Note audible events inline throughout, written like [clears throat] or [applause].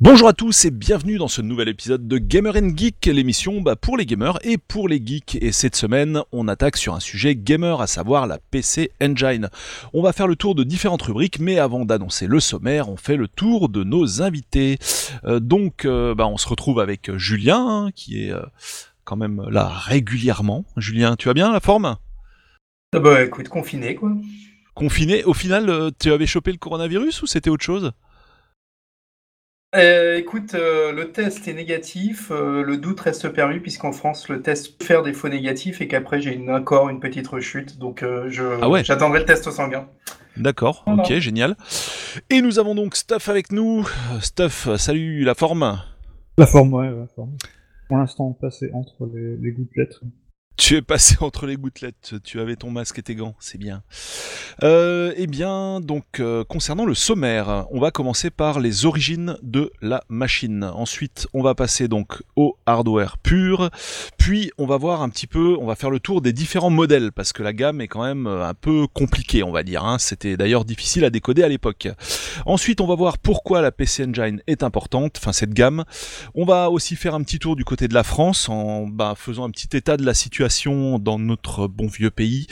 Bonjour à tous et bienvenue dans ce nouvel épisode de Gamer Geek, l'émission bah, pour les gamers et pour les geeks. Et cette semaine, on attaque sur un sujet gamer, à savoir la PC Engine. On va faire le tour de différentes rubriques, mais avant d'annoncer le sommaire, on fait le tour de nos invités. Euh, donc, euh, bah, on se retrouve avec Julien, hein, qui est euh, quand même là régulièrement. Julien, tu vas bien, la forme? Ah Bah écoute, confiné quoi. Confiné, au final, tu avais chopé le coronavirus ou c'était autre chose? Euh, écoute, euh, le test est négatif, euh, le doute reste permis puisqu'en France le test peut faire des faux négatifs et qu'après j'ai une, encore une petite rechute, donc je, ah j'attendrai le test sanguin. D'accord, ok, génial. Et nous avons donc Stuff avec nous. Stuff, salut, la forme? La forme, ouais, la forme. Pour l'instant, passé entre les, les gouttelettes. Tu es passé [laughs] entre les gouttelettes, tu avais ton masque et tes gants, c'est bien. Euh, eh bien, donc, euh, concernant le sommaire, on va commencer par les origines de la machine. Ensuite, on va passer donc au hardware pur. Puis, on va voir un petit peu, on va faire le tour des différents modèles, parce que la gamme est quand même euh, un peu compliquée, on va dire. Hein. C'était d'ailleurs difficile à décoder à l'époque. Ensuite, on va voir pourquoi la PC Engine est importante, enfin cette gamme. On va aussi faire un petit tour du côté de la France, en bah, faisant un petit état de la situation dans notre bon vieux pays,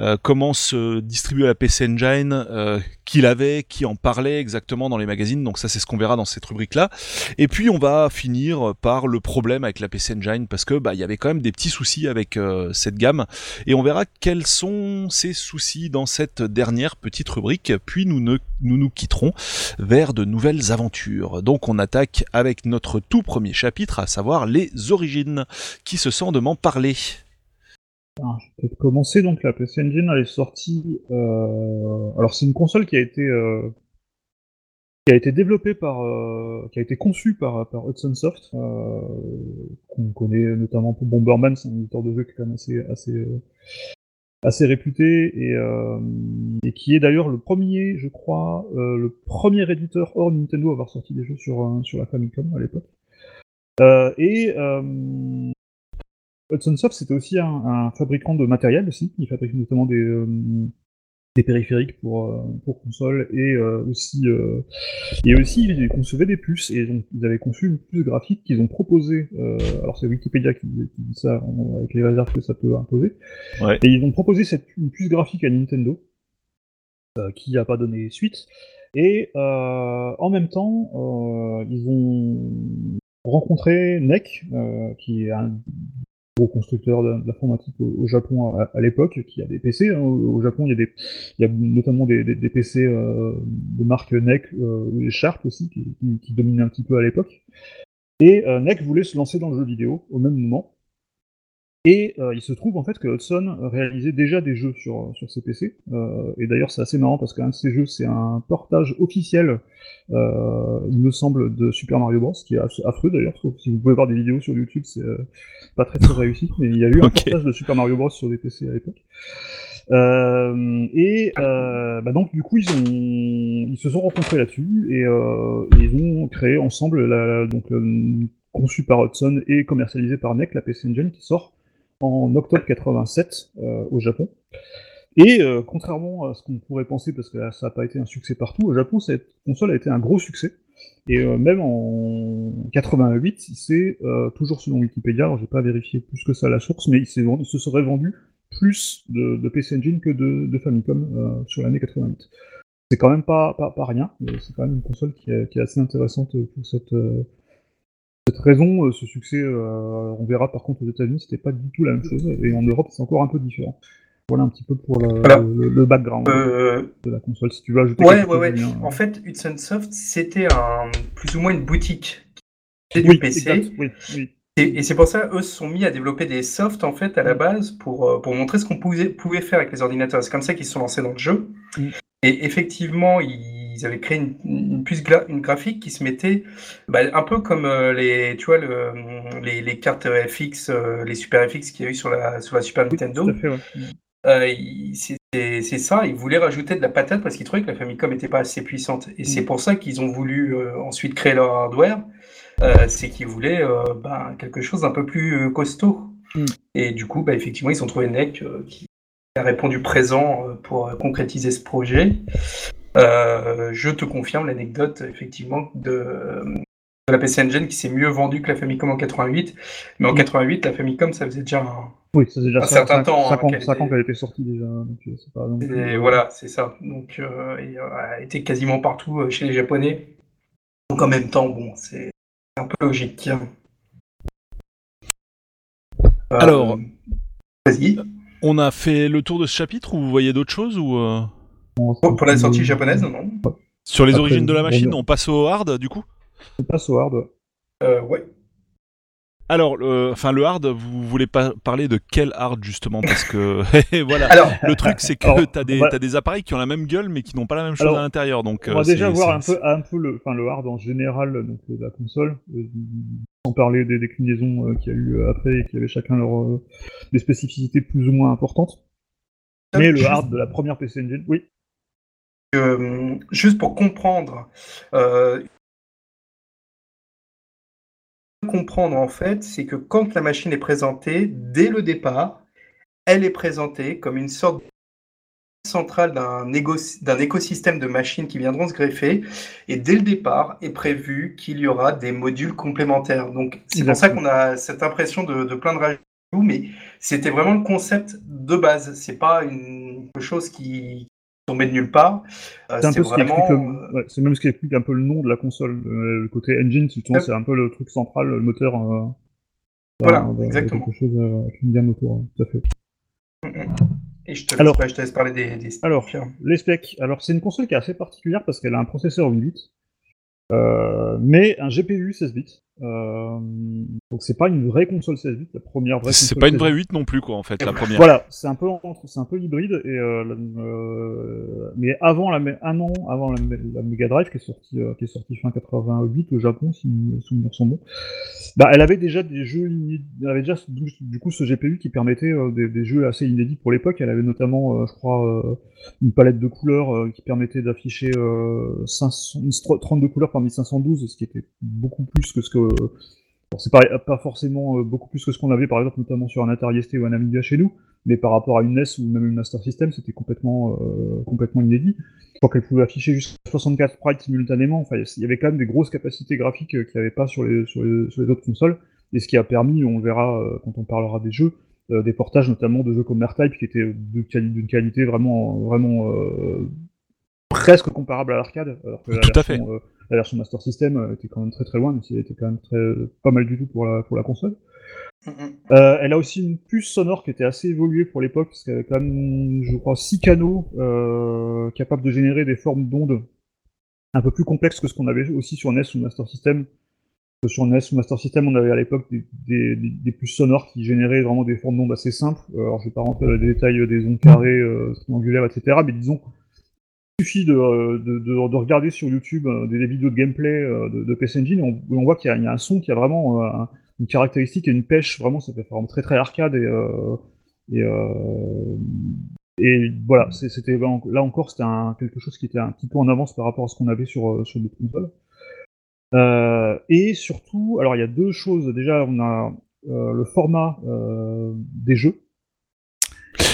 euh, comment se distribuer la PC Engine, euh, qui l'avait, qui en parlait exactement dans les magazines, donc ça c'est ce qu'on verra dans cette rubrique-là. Et puis on va finir par le problème avec la PC Engine, parce que bah il y avait quand même des petits soucis avec euh, cette gamme, et on verra quels sont ces soucis dans cette dernière petite rubrique, puis nous, ne, nous nous quitterons vers de nouvelles aventures. Donc on attaque avec notre tout premier chapitre, à savoir les origines. Qui se sent de m'en parler? Je vais peut-être commencer. Donc, la PC Engine, elle est sortie. Euh... Alors, c'est une console qui a été euh... qui a été développée par, euh... qui a été conçue par, par Hudson Soft, euh, qu'on connaît notamment pour Bomberman, c'est un éditeur de jeu qui est quand même assez assez euh, assez réputé et, euh, et qui est d'ailleurs le premier, je crois, le premier éditeur hors Nintendo à avoir sorti des jeux sur sur la Famicom à l'époque. et Hudson Soft, c'était aussi un, fabricant de matériel aussi. Il fabrique notamment des, euh, des périphériques pour, euh, pour consoles et euh, aussi et aussi ils concevaient des puces et donc ils avaient conçu une puce graphique qu'ils ont proposé. alors c'est Wikipédia qui, dit ça avec les réserves que ça peut imposer. Et ils ont proposé cette une puce graphique à Nintendo qui n'a pas donné suite. Et en même temps, ils ont rencontré NEC, qui est un gros constructeur d'informatique au, au, Japon à, l'époque, qui a des PC. Hein. Au, Japon, il y a, des, notamment des PC euh, de marque NEC euh, ou Sharp aussi, qui, qui, qui, dominaient un petit peu à l'époque. Et euh, NEC voulait se lancer dans le jeu vidéo au même moment. Et euh, il se trouve en fait que Hudson réalisait déjà des jeux sur, sur ses PC. Euh, et d'ailleurs, c'est assez marrant parce qu'un de ces jeux, c'est un portage officiel, euh, il me semble, de Super Mario Bros. qui est affreux d'ailleurs. Si vous pouvez voir des vidéos sur YouTube, c'est pas très très réussi. Mais il y a eu un portage de Super Mario Bros. sur des PC à l'époque. Et bah donc du coup ils ont ils se sont rencontrés là-dessus et, ils ont créé ensemble la, donc conçu par Hudson et commercialisé par NEC la PC Engine qui sort en octobre 87 euh, au Japon. Et euh, contrairement à ce qu'on pourrait penser, parce que ça n'a pas été un succès partout, au Japon, cette console a été un gros succès. Et euh, même en 88, c'est toujours selon Wikipédia, alors j'ai pas vérifié plus que ça la source, mais il, se serait vendu plus de, de, PC Engine que de, de Famicom sur l'année 88. C'est quand même pas, pas, rien, c'est quand même une console qui est assez intéressante pour cette, cette raison, euh, ce succès, euh, on verra par contre aux États-Unis, c'était pas du tout la même chose, et en Europe, c'est encore un peu différent. Voilà un petit peu pour le, background euh, de la console. Si tu veux ajouter ouais, ouais, ouais. En fait, Hudson Soft, c'était un, plus ou moins une boutique du PC. Et, c'est pour ça eux se sont mis à développer des softs en fait à la base pour, pour montrer ce qu'on pouvait, pouvait faire avec les ordinateurs. C'est comme ça qu'ils se sont lancés dans le jeu. Et effectivement, ils ils avaient créé une, puce une graphique qui se mettait bah, un peu comme euh, les, tu vois, le, les, cartes FX, euh, les Super FX qu'il y a eu sur la, sur la Super Nintendo. Euh, c'est ça, ils voulaient rajouter de la patate parce qu'ils trouvaient que la Famicom n'était pas assez puissante. Et c'est mm. pour ça qu'ils ont voulu ensuite créer leur hardware. c'est qu'ils voulaient bah, quelque chose d'un peu plus costaud. Mm. Et du coup, bah, effectivement, ils ont trouvé NEC qui a répondu présent pour concrétiser ce projet. Euh, je te confirme l'anecdote, effectivement, de, la PC Engine qui s'est mieux vendue que la Famicom en 88. Mais en 88, la Famicom, ça faisait déjà un, oui, ça faisait déjà un certain temps. 5 hein, ans, qu'elle était sortie déjà. Donc, pas, donc, et voilà, c'est ça. Donc, euh, elle a été quasiment partout chez les Japonais. Donc, en même temps, bon, c'est un peu logique. Alors, vas-y. On a fait le tour de ce chapitre ou vous voyez d'autres choses ou Pour la sortie japonaise, non Sur les origines de la machine, on passe au hard du coup? On passe au hard. Euh, ouais. Alors, le, enfin, le hard, vous voulez pas parler de quel hard justement? Parce que [laughs] voilà, Alors, le truc c'est que t'as des, as des appareils qui ont la même gueule mais qui n'ont pas la même chose à l'intérieur. Donc, on va déjà voir un peu, un peu le, enfin, le hard en général donc de la console, euh, sans parler des déclinaisons euh, qu'il y a eu après et qui avaient chacun leur euh, des spécificités plus ou moins importantes. Mais le hard de la première PC Engine, oui. Juste pour comprendre, comprendre en fait, c'est que quand la machine est présentée, dès le départ, elle est présentée comme une sorte centrale d'un écosystème de machines qui viendront se greffer. Et dès le départ est prévu qu'il y aura des modules complémentaires. Donc c'est pour ça qu'on a cette impression de, de plein de rajouts, mais c'était vraiment le concept de base. C'est pas une chose qui, tombé de nulle part. Euh, c'est vraiment... Euh, c'est même ce qui explique un peu le nom de la console. Euh, le côté engine, c'est un peu le truc central, le moteur. voilà, exactement. Quelque chose autour, tout à fait. Mm, mm. Et je te, alors, laisse, je te laisse parler des, des specs. Alors, les specs. Alors, c'est une console qui est assez particulière parce qu'elle a un processeur 8 bits, mais un GPU 16 bits. Euh, donc c'est pas une vraie console 16 bits, la première vraie. C'est pas une vraie 8 non plus quoi en fait, la première. Voilà, c'est un peu c'est un peu hybride et euh, euh, mais avant la un an avant la, Mega Drive qui est sortie qui est sortie fin 88 au Japon si mes souvenirs sont bons. Bah elle avait déjà des jeux elle avait déjà du coup ce GPU qui permettait des, jeux assez inédits pour l'époque. Elle avait notamment je crois une palette de couleurs qui permettait d'afficher 32 couleurs parmi 512, ce qui était beaucoup plus que ce que c'est pas, pas forcément euh, beaucoup plus que ce qu'on avait par exemple notamment sur un Atari ST ou un Amiga chez nous, mais par rapport à une NES ou même une Master System, c'était complètement, euh, complètement inédit. Je crois qu'elle pouvait afficher jusqu'à 64 sprites simultanément. Enfin, il y avait quand même des grosses capacités graphiques euh, qu'il n'y avait pas sur les, sur les, autres consoles, et ce qui a permis, on verra quand on parlera des jeux, des portages notamment de jeux comme R-Type qui étaient d'une qualité vraiment, vraiment presque comparable à l'arcade. Tout à fait la version Master System euh, était quand même très très loin, mais elle était quand même très, pas mal du tout pour la, pour la console. Euh, elle a aussi une puce sonore qui était assez évoluée pour l'époque, parce qu'elle avait quand même, je crois, six canaux euh, capables de générer des formes d'ondes un peu plus complexes que ce qu'on avait aussi sur NES ou Master System. Sur NES ou Master System, on avait à l'époque des, des, puces sonores qui généraient vraiment des formes d'ondes assez simples. Alors, je vais pas rentrer dans les détails des ondes carrées, triangulaires, etc., mais disons suffit de, de, de, regarder sur YouTube euh, des, vidéos de gameplay euh, de, de PC Engine et on, voit qu'il y, y, a un son qui a vraiment euh, une caractéristique et une pêche, vraiment, ça fait vraiment très très arcade et, et, voilà, là encore c'était quelque chose qui était un petit peu en avance par rapport à ce qu'on avait sur, sur les consoles. et surtout, alors il y a deux choses. Déjà, on a le format des jeux.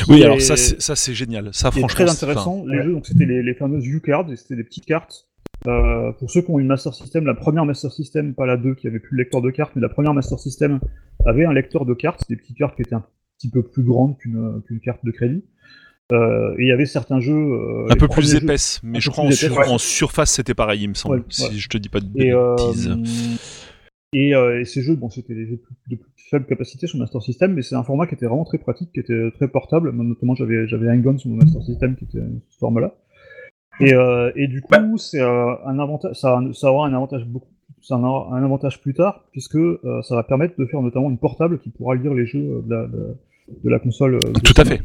Oui, alors ça, c'est génial. Ça, franchement, très intéressant. les jeux, donc c'était les, les, fameuses U-cards, c'était des petites cartes. Euh, pour ceux qui ont une Master System, la première Master System, pas la 2 qui avait plus le lecteur de cartes, mais la première Master System avait un lecteur de cartes, des petites cartes qui étaient un petit peu plus grandes qu'une carte de crédit. Euh, et il y avait certains jeux. Euh, un peu plus épaisses, mais je crois en, surface c'était pareil, il me semble, si je te dis pas de bêtises. Et, et, ces jeux, bon, c'était des jeux de plus faible capacité sur Master System, mais c'est un format qui était vraiment très pratique, qui était très portable. Notamment, j'avais j'avais un gun sur mon Master System qui était ce format-là. Et, euh, et, du coup, c'est euh, un avantage, ça, ça, aura un avantage beaucoup, ça aura un avantage plus tard, puisque euh, ça va permettre de faire notamment une portable qui pourra lire les jeux de la, de, de la console. Tout à fait.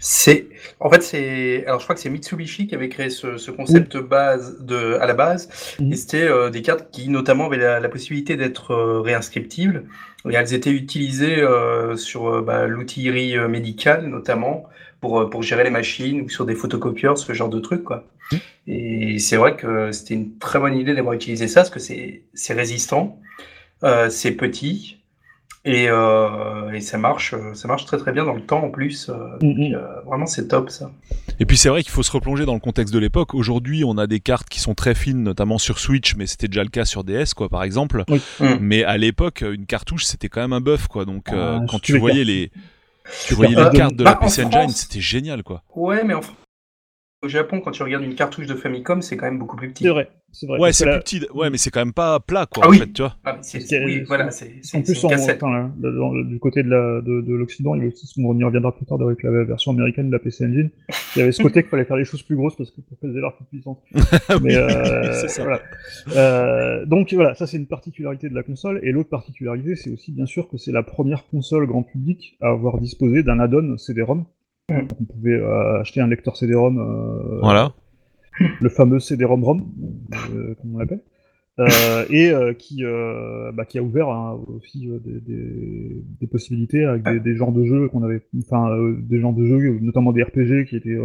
C'est, en fait, c'est, alors je crois que c'est Mitsubishi qui avait créé ce, ce concept base de, à la base, mhm. et c'était euh, des cartes qui notamment avaient la, possibilité d'être euh, réinscriptibles, et elles étaient utilisées euh, sur bah, l'outillerie médicale notamment pour pour gérer les machines ou sur des photocopieurs, ce genre de trucs quoi. Mhm. Et c'est vrai que c'était une très bonne idée d'avoir utilisé ça parce que c'est c'est résistant, c'est petit Et, euh, et, ça marche, ça marche très très bien dans le temps en plus. Mm, mm. vraiment, c'est top ça. Et puis c'est vrai qu'il faut se replonger dans le contexte de l'époque. Aujourd'hui, on a des cartes qui sont très fines, notamment sur Switch, mais c'était déjà le cas sur DS, quoi, par exemple. Mm. Mais à l'époque, une cartouche, c'était quand même un bœuf, quoi. Donc ah, quand tu voyais les, tu voyais les cartes de la bah, PC Engine, c'était génial, quoi. Ouais, mais en au Japon, quand tu regardes une cartouche de Famicom, c'est quand même beaucoup plus petit. C'est vrai. vrai. Ouais, c'est plus petit. Ouais, mais c'est quand même pas plat, quoi, ah, en oui. fait, tu vois. Ah, oui, voilà, c'est En plus, du côté de l'Occident, on y reviendra plus tard avec la version américaine de la PC Engine, il y avait ce côté qu'il fallait faire les choses plus grosses parce que pour faire des l'air plus puissantes. [laughs] mais euh, ça. Voilà. Euh, donc voilà, ça c'est une particularité de la console. Et l'autre particularité, c'est aussi bien sûr que c'est la première console grand public à avoir disposé d'un add-on CD-ROM. On pouvait euh, acheter un lecteur CD-ROM. Euh, voilà. Le fameux CD-ROM ROM, euh, comme on l'appelle. et qui, bah, qui a ouvert hein, aussi des, possibilités avec des, genres de jeux qu'on avait, enfin des genres de jeux, notamment des RPG qui étaient,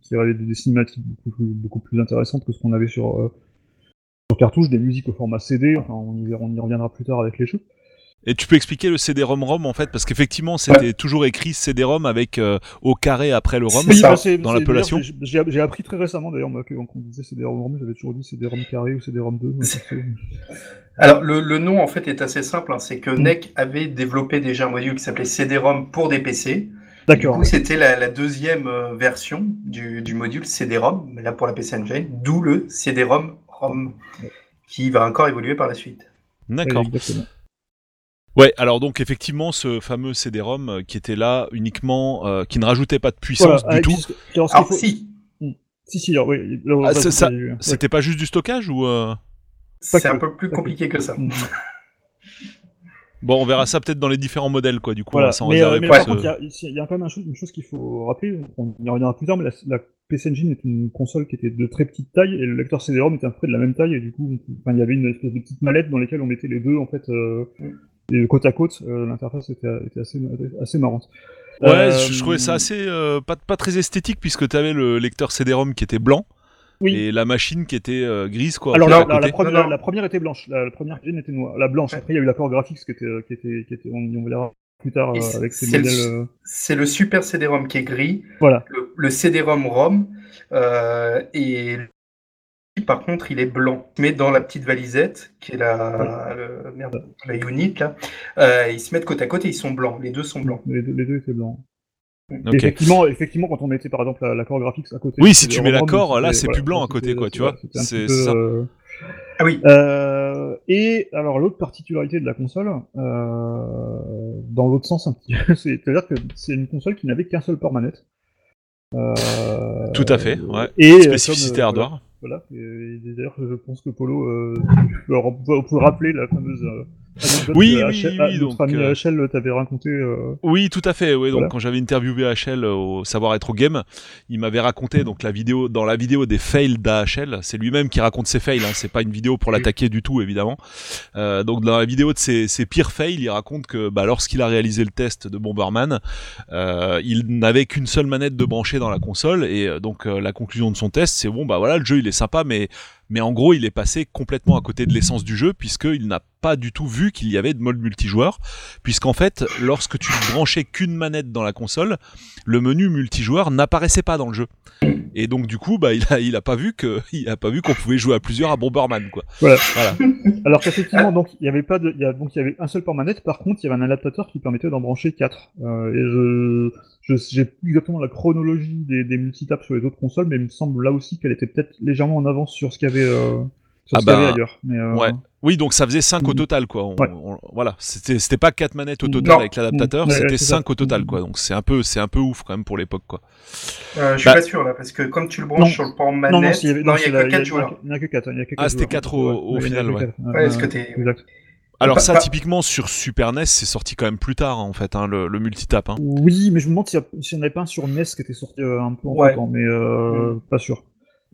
qui avaient des, cinématiques beaucoup, plus intéressantes que ce qu'on avait sur, sur cartouche, des musiques au format CD. Enfin, on y, on y reviendra plus tard avec les jeux. Et tu peux expliquer le CD-ROM-ROM en fait parce qu'effectivement c'était toujours écrit CD-ROM avec euh, au carré après le ROM dans l'appellation. J'ai appris très récemment d'ailleurs moi quand on disait CD-ROM-ROM j'avais toujours dit CD-ROM carré ou CD-ROM 2. Alors le, le, nom en fait est assez simple, hein. c'est que mm. NEC avait développé déjà un module qui s'appelait CD-ROM pour des PC. D'accord. Du coup c'était la, la, deuxième euh, version du, du module CD-ROM, mais là pour la PC Engine, d'où le CD-ROM-ROM qui va encore évoluer par la suite. D'accord. Ouais, alors donc effectivement, ce fameux CD-ROM euh, qui était là uniquement, euh, qui ne rajoutait pas de puissance du tout. Alors, si. Si, si, oui. Ah, ça, c'était pas juste du stockage ou euh... C'est un peu plus compliqué que ça. [laughs] Bon, on verra ça peut-être dans les différents modèles, quoi, du coup, voilà. sans mais, euh, mais par contre, il y, a quand même une chose qu'il faut rappeler, on y reviendra plus tard, mais la, PC Engine est une console qui était de très petite taille, et le lecteur CD-ROM était à peu près de la même taille, et du coup, il y avait une espèce de petite mallette dans laquelle on mettait les deux, en fait, euh, mm et côte à côte, euh, l'interface était, assez, assez marrante. Ouais, euh, je, trouvais ça assez euh, pas, pas très esthétique puisque tu avais le lecteur CD-ROM qui était blanc. Et la machine qui était grise, quoi. Alors, la, la, première, la, première, était blanche, la, première était noire. La blanche, après, il y a eu l'accord graphique qui était, qui était, qui était on, on verra plus tard avec ces modèles. C'est le super CD-ROM qui est gris. Voilà. Le, le CD-ROM ROM. et par contre, il est blanc. Mais dans la petite valisette, qui est la, la unit, là, euh, ils se mettent côte à côte et ils sont blancs. Les deux sont blancs. Les deux, les deux étaient blancs. Effectivement, effectivement, quand on mettait par exemple l'accord graphique à côté. Oui, si tu mets l'accord, là, c'est plus blanc à côté, quoi, tu vois. C'est ça. Euh, ah oui. Euh, et alors l'autre particularité de la console, dans l'autre sens un petit, [laughs] c'est-à-dire que c'est une console qui n'avait qu'un seul port manette. Tout à fait. Ouais. Et spécificité hardware. Voilà. Et, d'ailleurs, je pense que Polo euh, peut, rappeler la fameuse [laughs] oui, oui, oui, ah, donc ami euh, HL t'avait raconté. Euh, oui, tout à fait. Oui, donc quand j'avais interviewé HL au Savoir être au game, il m'avait raconté donc la vidéo dans la vidéo des fails d'AHL. C'est lui-même qui raconte ses fails. Hein, c'est pas une vidéo pour l'attaquer du tout, évidemment. Euh, donc dans la vidéo de ses, ses pires fails, il raconte que bah, lorsqu'il a réalisé le test de Bomberman, euh, il n'avait qu'une seule manette de brancher dans la console et euh, donc la conclusion de son test, c'est bon bah voilà, le jeu il est sympa, mais mais en gros il est passé complètement à côté de l'essence du jeu puisqu'il n'a pas du tout vu qu'il y avait de mode multijoueur, puisqu'en fait, lorsque tu ne branchais qu'une manette dans la console, le menu multijoueur n'apparaissait pas dans le jeu. Et donc du coup, bah, il a, il a pas vu que, [laughs] il a pas vu qu'on pouvait jouer à plusieurs à Bomberman, quoi. Voilà. [laughs] Alors qu'effectivement, donc il y avait pas de, il y a, donc il y avait un seul port manette. Par contre, il y avait un adaptateur qui permettait d'en brancher quatre. Euh, et je, j'ai plus exactement la chronologie des, des multitaps sur les autres consoles, mais il me semble là aussi qu'elle était peut-être légèrement en avance sur ce qu'il y avait. Euh ah bah, euh, Ouais. Oui, donc ça faisait 5 au mm. total, quoi. voilà, c'était c'était pas 4 manettes au total avec l'adaptateur, mm. c'était 5 au total, quoi. Donc c'est un peu c'est un peu ouf quand même pour l'époque, quoi. Euh, je suis bah pas sûr là, parce que comme tu le branches sur le port manette, non, il y, a que 4 joueurs. Il n'y a que 4. Ah, c'était 4 au, final, ouais. Ouais, est-ce que t'es. Alors ça, typiquement sur Super NES, c'est sorti quand même plus tard en fait, hein, le, le multitap. Hein. Oui, mais je me demande s'il n'y en avait pas un sur NES qui était sorti euh, un peu en temps, mais euh, pas sûr.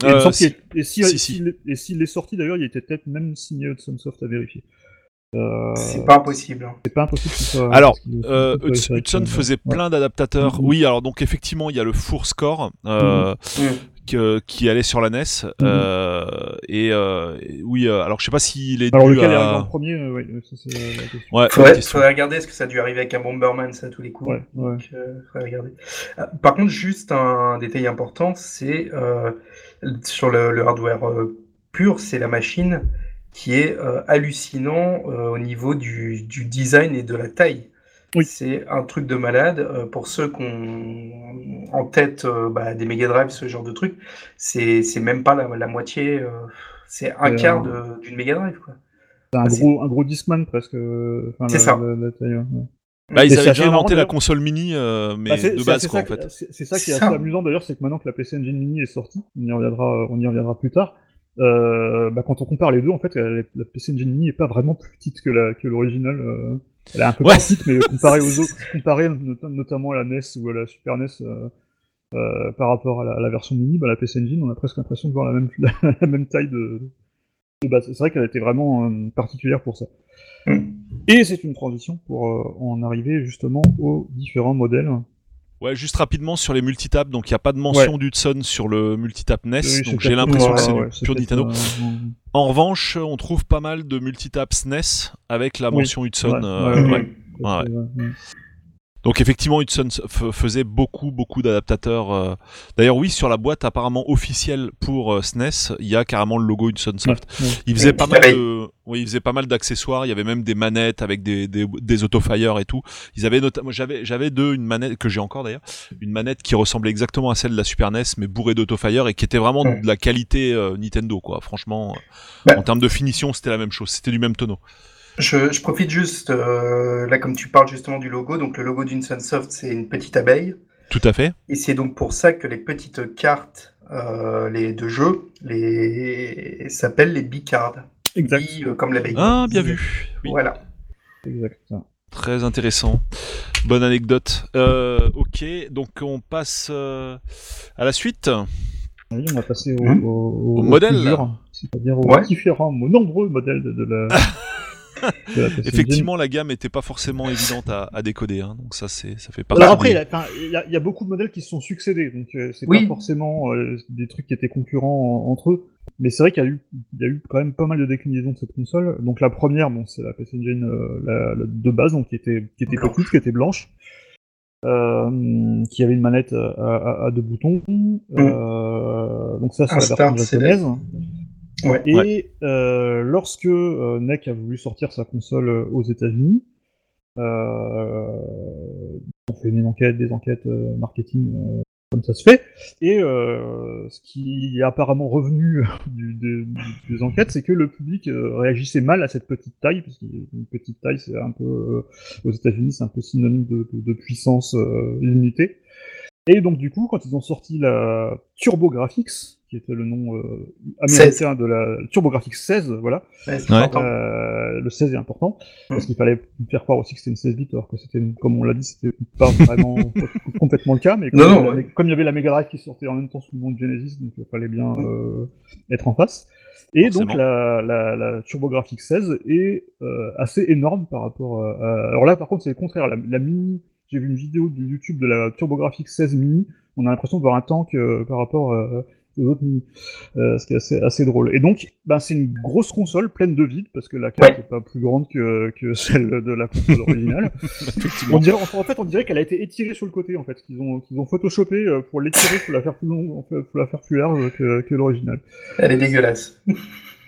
Euh, et s'il est sorti d'ailleurs, il était peut-être même signé Hudson-Soft à vérifier. Euh... C'est pas impossible. Hein. C'est pas impossible. Soit, alors, euh, Hudson faisait plein d'adaptateurs. Mm-hmm. Oui, alors donc effectivement, il y a le Four Score. Euh, mm-hmm. qui allait sur la NES. Mhm. Euh, et, euh, oui, euh, alors je sais pas s'il est alors, lequel est arrivé en premier ouais, ça, c'est la question. Ouais, faudrait, faudrait, regarder, est-ce que ça a dû arriver avec un Bomberman, ça, à tous les coups. Ouais, Donc, regarder. par contre, juste un détail important, c'est sur le, le hardware pur, c'est la machine qui est hallucinant au niveau du, du design et de la taille. Oui. C'est un truc de malade. Euh, pour ceux qui ont en tête euh, bah, des Mega Drive, ce genre de truc, c'est même pas la, moitié, euh, c'est un quart d'une Mega Drive. C'est un, gros, un gros Discman presque. c'est ça. Bah, ils avaient déjà inventé la console mini, mais bah, de base, quoi, en fait. C'est ça qui est assez amusant d'ailleurs, c'est que maintenant que la PC Engine Mini est sortie, on y reviendra, on y reviendra plus tard. bah, quand on compare les deux, en fait, la, PC Engine Mini est pas vraiment plus petite que l'original. Que elle est un peu petite, mais [laughs] comparé aux autres, comparé notamment à la NES ou à la Super NES euh, euh, par rapport à la, version mini, bah, la PC Engine, on a presque l'impression de voir la même, [laughs] la, même taille de, de base. C'est vrai qu'elle était vraiment euh, particulière pour ça. Mm. Et c'est une transition pour en arriver justement aux différents modèles Ouais, juste rapidement sur les multitap, donc il n'y a pas de mention d'Hudson sur le multitap NES, donc j'ai l'impression que c'est pure Nintendo. En revanche, on trouve pas mal de multitap SNES avec la mention Hudson. Euh, donc effectivement, Hudson faisait beaucoup, beaucoup d'adaptateurs. Euh. D'ailleurs, oui, sur la boîte apparemment officielle pour SNES, euh, il y a carrément le logo Hudson Soft. Il faisait pas mal de, oui, il faisait pas mal d'accessoires. Il y avait même des manettes avec des des, des autofire et tout. Ils avaient notamment, j'avais j'avais deux une manette que j'ai encore d'ailleurs, une manette qui ressemblait exactement à celle de la Super NES mais bourrée d'autofire et qui était vraiment de la qualité euh, Nintendo quoi. Franchement, en termes de finition, c'était la même chose. C'était du même tonneau. Je, profite juste, euh, là comme tu parles justement du logo, donc le logo d'une Sunsoft c'est une petite abeille. Tout à fait. Et c'est donc pour ça que les petites cartes euh, les de jeu les... s'appellent les bicards. Exact. Euh, comme l'abeille. Ah, bien vu. Voilà. Exact. Très intéressant. Bonne anecdote. ok, donc on passe à la suite. Oui, on va passer au, hmm. au, modèle. C'est-à-dire aux différents, aux nombreux modèles de, de la. [laughs] [laughs] [laughs] Effectivement, la gamme était pas forcément évidente à, décoder, hein, donc ça, c'est, ça fait pas. Alors après, il y, a beaucoup de modèles qui se sont succédés, donc euh, c'est pas forcément euh, des trucs qui étaient concurrents entre eux. Mais c'est vrai qu'il y a eu, il y a eu quand même pas mal de déclinaisons de cette console. Donc la première, bon, c'est la PC Engine euh, la, de base, donc qui était, qui était petite, qui était blanche. qui avait une manette à, deux boutons. Mm. donc ça, c'est la version japonaise. Et euh, lorsque euh, NEC a voulu sortir sa console euh, aux États-Unis, euh, on fait une enquête, des enquêtes marketing comme ça se fait. Et ce qui est apparemment revenu du, des enquêtes, c'est que le public réagissait mal à cette petite taille, parce qu'une petite taille, c'est un peu aux États-Unis, c'est un peu synonyme de, de puissance limitée. Et donc du coup, quand ils ont sorti la TurboGrafx, qui était le nom euh, américain de la TurboGrafx 16, voilà. Euh, le 16 est important, parce qu'il fallait faire croire aussi que c'était une 16 bits, alors que c'était, comme on l'a dit, c'était pas vraiment [laughs] complètement le cas, mais comme, il y avait la Mega Drive qui sortait en même temps sous le nom de Genesis, donc il fallait bien euh, être en face. Et donc la, la, la TurboGrafx 16 est euh, assez énorme par rapport à... Alors là, par contre, c'est le contraire. La, la mini, j'ai vu une vidéo de YouTube de la TurboGrafx 16 mini. On a l'impression de voir un tank euh, par rapport autres euh, ce qui est assez, assez drôle. Et donc, ben, c'est une grosse console pleine de vide, parce que la carte n'est pas plus grande que, que [laughs] celle de la console originale. [laughs] on dirait, en fait, on dirait qu'elle a été étirée sur le côté, en fait, qu'ils ont, qu'ils ont photoshopé euh, pour l'étirer, pour la faire plus longue, pour la faire plus large que, que l'original. Elle est dégueulasse. [laughs]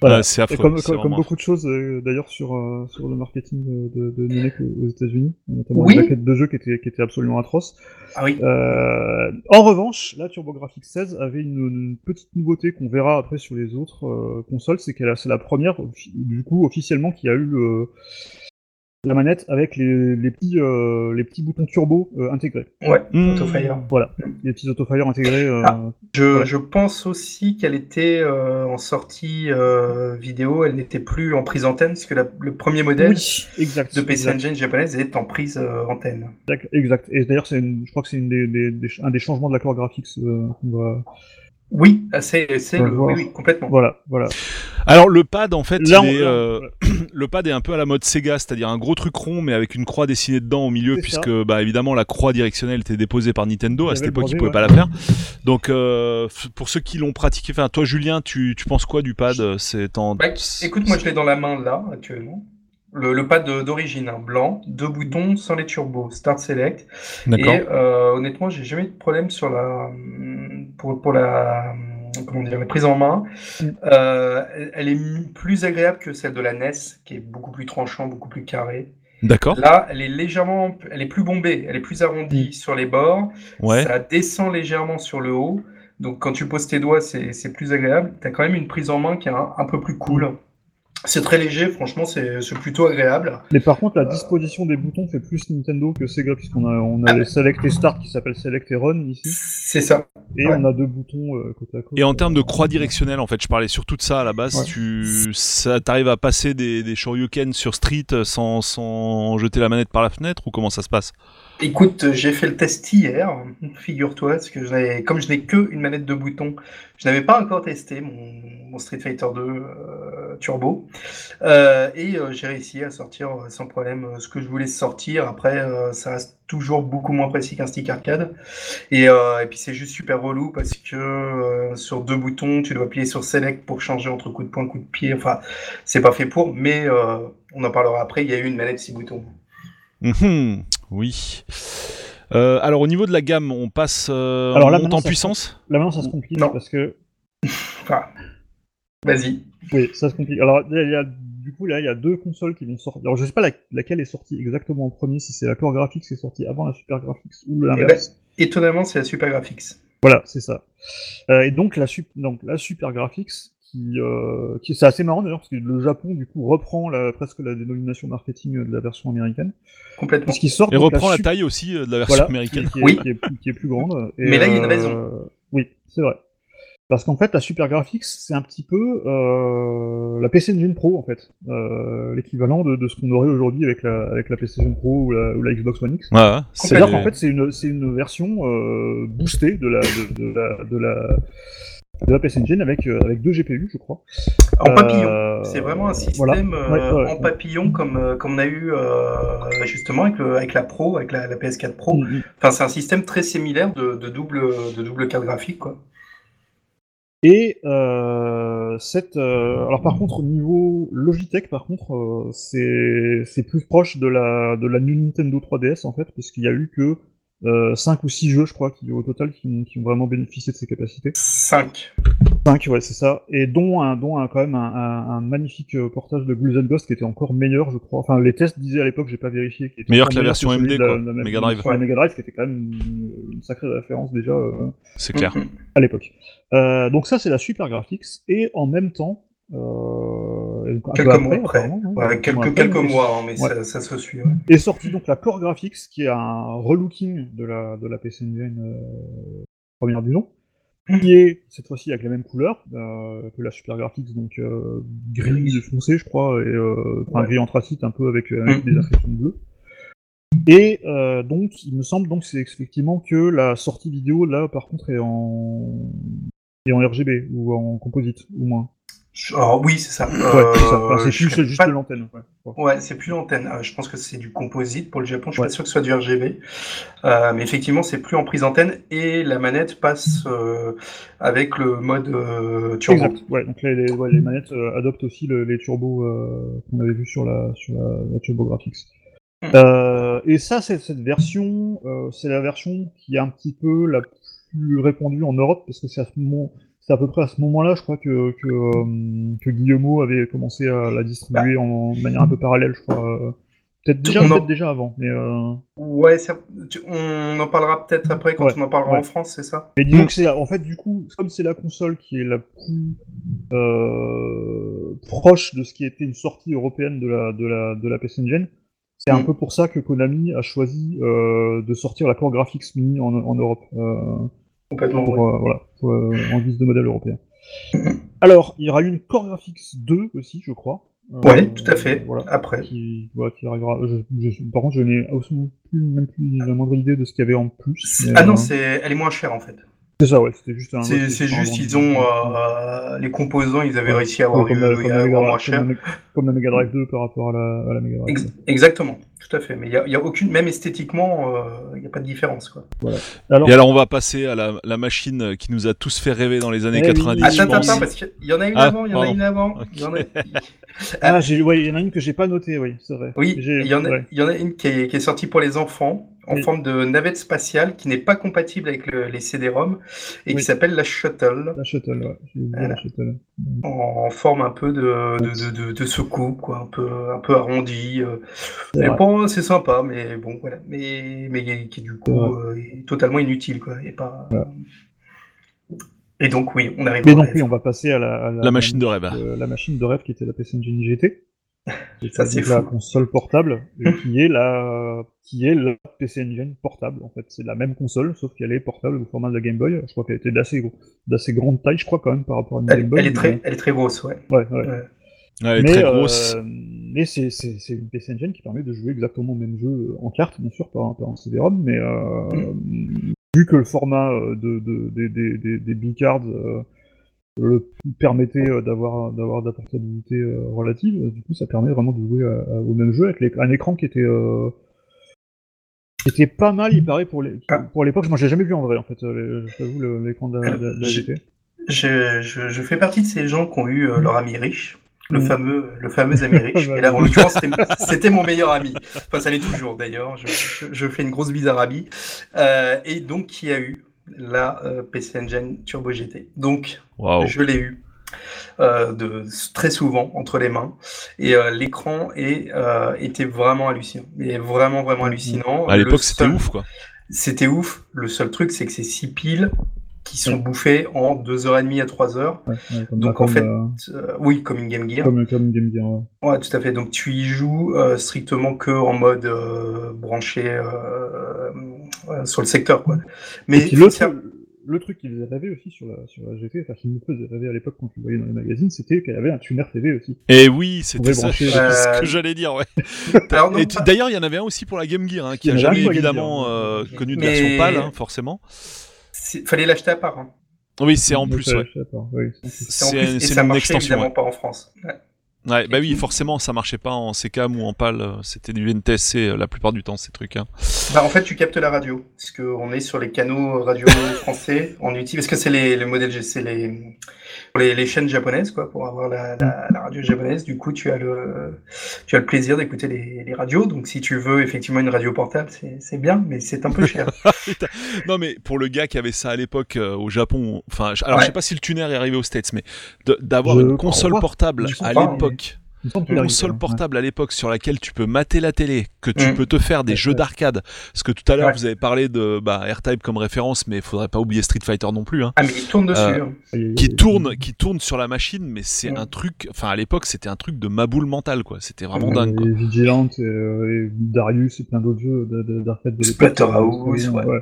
Voilà. c'est Comme, beaucoup de choses euh, d'ailleurs sur, euh, sur le marketing de, de, de aux États-Unis, notamment oui. la de jeu qui était, qui était absolument atroce. Ah oui. Euh, en revanche, la TurboGrafx 16 avait une, une petite nouveauté qu'on verra après sur les autres euh, consoles, c'est qu'elle c'est la première du coup officiellement qui a eu le, la manette avec les, les petits, euh, les petits boutons turbo euh, intégrés. Ouais, mmh. Autofire. Voilà, les petits Autofire intégrés. Euh, ah, je, je, pense aussi qu'elle était en sortie vidéo, elle n'était plus en prise antenne, parce que le premier modèle exact, de PC Engine japonaise est en prise antenne. Exact, et d'ailleurs, je crois que c'est des, des, un des changements de l'accord graphique qu'on va Oui, c'est le... oui, oui, complètement. Voilà, voilà. Alors le pad en fait, euh, [clears throat] le pad est un peu à la mode Sega, c'est-à-dire un gros truc rond mais avec une croix dessinée dedans au milieu, puisque bah évidemment la croix directionnelle était déposée par Nintendo à cette époque, ils pouvaient pas la faire. Donc euh, pour ceux qui l'ont pratiqué, enfin toi Julien, tu, tu penses quoi du pad? C'est en. Bah, écoute, moi je l'ai dans la main là actuellement. Le, pad d'origine, hein, blanc, deux boutons sans les turbos, Start Select. Et euh, honnêtement, j'ai jamais eu de problème sur la pour, pour la comment dire, la prise en main. Mm. Euh, elle est plus agréable que celle de la NES, qui est beaucoup plus tranchant, beaucoup plus carré. D'accord. Là, elle est légèrement, elle est plus bombée, elle est plus arrondie mm. sur les bords. Ouais. Ça descend légèrement sur le haut. Donc quand tu poses tes doigts, c'est plus agréable. Tu as quand même une prise en main qui est un peu plus cool. C'est très léger, franchement, c'est plutôt agréable. Mais par contre, la disposition des boutons fait plus Nintendo que Sega, puisqu'on a, on a ah, Select et Start qui s'appelle Select et Run ici. C'est ça. Et on a deux boutons euh, côté à côté. Et en termes de croix directionnelle, en fait, je parlais surtout de ça à la base. Tu ça, t'arrives à passer des, des Shoryuken sur Street sans, sans jeter la manette par la fenêtre ou comment ça se passe? Écoute, j'ai fait le test hier, figure-toi, parce que comme je n'ai que une manette de bouton, je n'avais pas encore testé mon, Street Fighter 2 euh, Turbo, euh, et euh, j'ai réussi à sortir sans problème ce que je voulais sortir. Après, ça reste toujours beaucoup moins précis qu'un stick arcade, et, et puis c'est juste super relou parce que sur deux boutons, tu dois appuyer sur Select pour changer entre coup de poing, coup de pied. Enfin, c'est pas fait pour, mais on en parlera après. Il y a eu une manette six boutons. Mhm. Oui. Euh, alors au niveau de la gamme, on passe euh, alors, là, en puissance? Là maintenant ça se complique non. parce que. [laughs] enfin, Vas-y. Oui, ça se complique. Alors il y a, du coup là il y a deux consoles qui vont sortir. Alors je sais pas laquelle est sortie exactement en premier, si c'est la Core Graphics qui est sortie avant la Super Graphics ou l'inverse. Eh ben, étonnamment c'est la Super Graphics. Voilà, c'est ça. Euh, et donc la, donc la Super Graphics qui, euh, qui c'est assez marrant d'ailleurs parce que le Japon du coup reprend la, presque la dénomination marketing de la version américaine. Complètement. Qui sort, et reprend la, taille aussi euh, de la version américaine. Qui, oui. Qui est, qui est, plus grande. Mais là il y a une raison. Euh, oui, c'est vrai. Parce qu'en fait, la Super Graphics, c'est un petit peu euh, la PC Engine Pro, en fait. Euh, L'équivalent de, de, ce qu'on aurait aujourd'hui avec la, avec la PlayStation Pro ou la, ou la Xbox One X. Ouais, C'est-à-dire qu'en fait, c'est une, une version euh, boostée de la, de, de la, de la de la PS Engine avec, euh, avec deux GPU, je crois. En papillon. Euh, c'est vraiment un système euh, en papillon comme, comme on a eu justement avec, le, avec la Pro, avec la, PS4 Pro. Mm, mm. Enfin, c'est un système très similaire de, de, double, de double carte graphique, quoi. Et cette, alors par contre au niveau Logitech, par contre, c'est plus proche de la de la Nintendo 3DS en fait, parce qu'il y a eu que 5 euh, ou 6 jeux, je crois, qui, au total, qui, ont vraiment bénéficié de ces capacités. 5. 5, ouais, c'est ça. Et dont, un, dont un, quand même un, magnifique euh, portage de Ghouls Ghost qui était encore meilleur, je crois. Enfin, les tests disaient à l'époque, j'ai pas vérifié. Qui était meilleur que la version MD, quoi. La, Mega Drive. Mega Drive, qui était quand même une, sacrée référence déjà. Euh, c'est clair. À l'époque. donc ça, c'est la Super Graphics. Et en même temps, euh, quelques mois après, hein. quelques, quelques mois, hein, mais ça, ça, se suit. Ouais. Est sorti donc la Core Graphics, qui est un relooking de la, de la PC Engine euh, première du nom, qui est cette fois-ci avec la même couleur euh, que la Super Graphics, donc euh, gris foncé, je crois, et euh, gris anthracite un peu avec, avec des inscriptions bleues. Et euh, donc, il me semble donc c'est effectivement que la sortie vidéo là, par contre, est en est en RGB ou en composite, ou moins. Alors, oui, c'est ça. Euh, c'est juste, juste de l'antenne. Ouais, c'est plus l'antenne. Euh, je pense que c'est du composite pour le Japon. Je suis pas sûr que ce soit du RGB. Euh, mais effectivement, c'est plus en prise antenne et la manette passe avec le mode turbo. Exact. Ouais, donc les, les, manettes adoptent aussi les turbos qu'on avait vu sur la, sur la, Turbo Graphics. Hmm. et ça, c'est cette version, c'est la version qui est un petit peu la plus répandue en Europe parce que c'est à ce moment c'est à peu près à ce moment-là, je crois, que, que, euh, que Guillemot avait commencé à la distribuer en, manière un peu parallèle, je crois. Euh, peut-être déjà, peut déjà avant. Mais euh... Ouais, on en parlera peut-être après quand on en parlera en France, c'est ça? Mais disons que c'est, en fait, du coup, comme c'est la console qui est la plus euh, proche de ce qui était une sortie européenne de la, de la, de la PC Engine, c'est un mm. peu pour ça que Konami a choisi euh, de sortir la Core Graphics Mini en, en Europe. Complètement. Pour, euh, voilà, euh, en guise de modèle européen. [clears throat] Alors, il y aura une Core Graphics 2 aussi, je crois. Euh, ouais, tout à fait. Voilà, Après. Qui, voilà, qui arrivera. par contre, je n'ai plus, même plus la moindre idée de ce qu'il y avait en plus. ah non, c'est, elle est moins chère en fait. C'est ça, ouais, c'était juste un. C'est juste, ils ont euh, les composants, ils avaient réussi à avoir comme, eu, la, comme, moins cher. comme, la, Mega Drive 2 par rapport à la, à la Mega Drive. Ex exactement, tout à fait. Mais il n'y a, a, aucune, même esthétiquement, il euh, n'y a pas de différence. Quoi. Voilà. Alors, Et alors, on va passer à la, la, machine qui nous a tous fait rêver dans les années eh 90. Oui. Attends, attends, parce qu'il y en a une ah, avant, il y en a une avant. Okay. Il y en a... [laughs] ah, il ouais, y en a une que j'ai pas notée, oui, c'est vrai. Oui, il y, en a, ouais. y en a une qui est, qui est sortie pour les enfants en oui. forme de navette spatiale qui n'est pas compatible avec le, les CD-ROM et oui. qui s'appelle la Shuttle. La Shuttle, ouais. Voilà. La shuttle. En, en, forme un peu de, de, de, de, de soucoupe, quoi, un peu, un peu arrondi. Euh. Bon, c'est sympa, mais bon, voilà. Mais, mais qui du coup euh, est totalement inutile, quoi. Et pas. Et donc oui, on arrive. Mais donc oui, on va passer à la, à la, la machine de rêve. Euh, la machine de rêve qui était la PC Engine GT. Ça c'est la console portable [laughs] qui est la qui est la PC Engine portable en fait. C'est la même console sauf qu'elle est portable au format de la Game Boy. Je crois qu'elle était d'assez d'assez grande taille, je crois quand même par rapport à une elle, Game Boy. Elle est très, elle est très grosse, ouais. Ouais, ouais. ouais. Ouais, elle est mais, très grosse. Euh, mais c'est une PC Engine qui permet de jouer exactement le même jeu en carte, bien sûr, par, par un CD-ROM, mais euh, mm. vu que le format de, de, de, des, des, des B-cards euh, le permettait d'avoir d'avoir portabilité euh, relative, du coup ça permet vraiment de jouer à, à, au même jeu avec un écran qui était euh, qui était pas mal, il paraît pour les ah. pour l'époque. Moi j'ai jamais vu en vrai en fait, euh, je t'avoue l'écran de, la, de la. Je, je, je, fais partie de ces gens qui ont eu euh, leur ami riche, le fameux, le fameux ami riche. [laughs] Et là, en l'occurrence, c'était mon meilleur ami. Enfin, ça l'est toujours d'ailleurs. Je, je, je, fais une grosse bise à Rabi. Euh, et donc, qui a eu la euh, PC Engine Turbo GT. Donc, wow. je l'ai eu. Euh, de, très souvent entre les mains et euh, l'écran euh, était vraiment hallucinant vraiment vraiment hallucinant à l'époque c'était ouf quoi c'était ouf le seul truc c'est que c'est six piles qui sont ouais. bouffés en 2h30 à 3h. Ouais, ouais, donc comme en fait, euh... euh, oui, comme une Game Gear. Comme, comme une Game Gear, ouais. Ouais, tout à fait. Donc tu y joues euh, strictement que en mode euh, branché euh, sur le secteur, quoi. Mais le, truc qui faisait rêver aussi sur la, sur la GT, enfin qui me faisait rêver à l'époque quand tu le voyais dans les magazines, c'était qu'elle avait un tuner TV aussi. Et oui, c'était ça ce que j'allais dire, ouais. [laughs] D'ailleurs, il y en avait un aussi pour la Game Gear, hein, qui a jamais évidemment connu de version pâle, hein, forcément fallait l'acheter à part. Hein. Oui, c'est en plus, ouais. Oui. C'est une extension. évidemment ouais. pas en France. Ouais. Ouais, bah oui, forcément, ça marchait pas en CCAM ou en PAL, c'était du NTSC la plupart du temps, ces trucs. Hein. Bah, en fait, tu captes la radio, parce qu'on est sur les canaux radio français, on utilise, parce que c'est les, les modèles, c'est les, les, les, chaînes japonaises, quoi, pour avoir la, la, la, radio japonaise. Du coup, tu as le, tu as le plaisir d'écouter les, les, radios. Donc, si tu veux effectivement une radio portable, c'est bien, mais c'est un peu cher. [laughs] non, mais pour le gars qui avait ça à l'époque euh, au Japon, enfin, alors ouais. je sais pas si le tuner est arrivé aux States, mais d'avoir une console portable à l'époque console portable à l'époque sur laquelle tu peux mater la télé, que tu mmh. peux te faire des jeux d'arcade. Parce que tout à l'heure ouais. vous avez parlé de bah, R-Type comme référence, mais il faudrait pas oublier Street Fighter non plus. Hein. Ah mais il tourne dessus. Euh, hein. Qui tourne, qui tourne sur la machine, mais c'est mmh. un truc. Enfin à l'époque c'était un truc de maboule mental quoi. C'était vraiment dingue. Quoi. Et Vigilante et, euh, et, Darius et plein d'autres jeux d'arcade de, de Splatterhouse, ouais. ouais.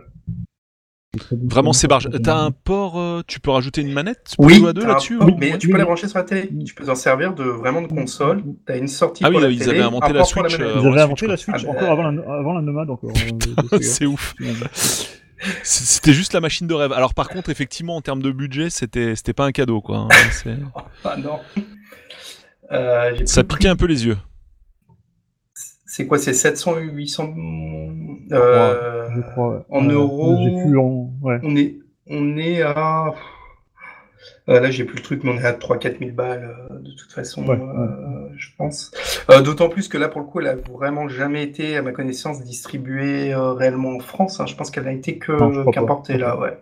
Vraiment, c'est barge. T'as un port, euh, tu peux rajouter une manette? Pour oui, jouer à deux là-dessus Oui, mais tu peux la brancher sur la télé. Tu peux t'en servir de vraiment de console. T'as une sortie ah pour oui, la ils télé. avaient inventé la Switch. La ils avaient inventé la Switch ah, encore avant la, avant la Nomad encore. [laughs] c'est ouf. C'était juste la machine de rêve. Alors par contre, effectivement, en termes de budget, c'était c'était pas un cadeau quoi. [laughs] ah non. Euh, Ça piquait un peu les yeux. C'est quoi C'est 700 800 euh, je crois, ouais. en euros en... ouais. On est on est à euh, là j'ai plus le truc mais on est à 3 4 000 balles euh, de toute façon ouais, euh, je pense. D'autant plus que là pour le coup elle a vraiment jamais été à ma connaissance distribuée réellement en France. Hein. Je pense qu'elle a été que qu'importée là ouais.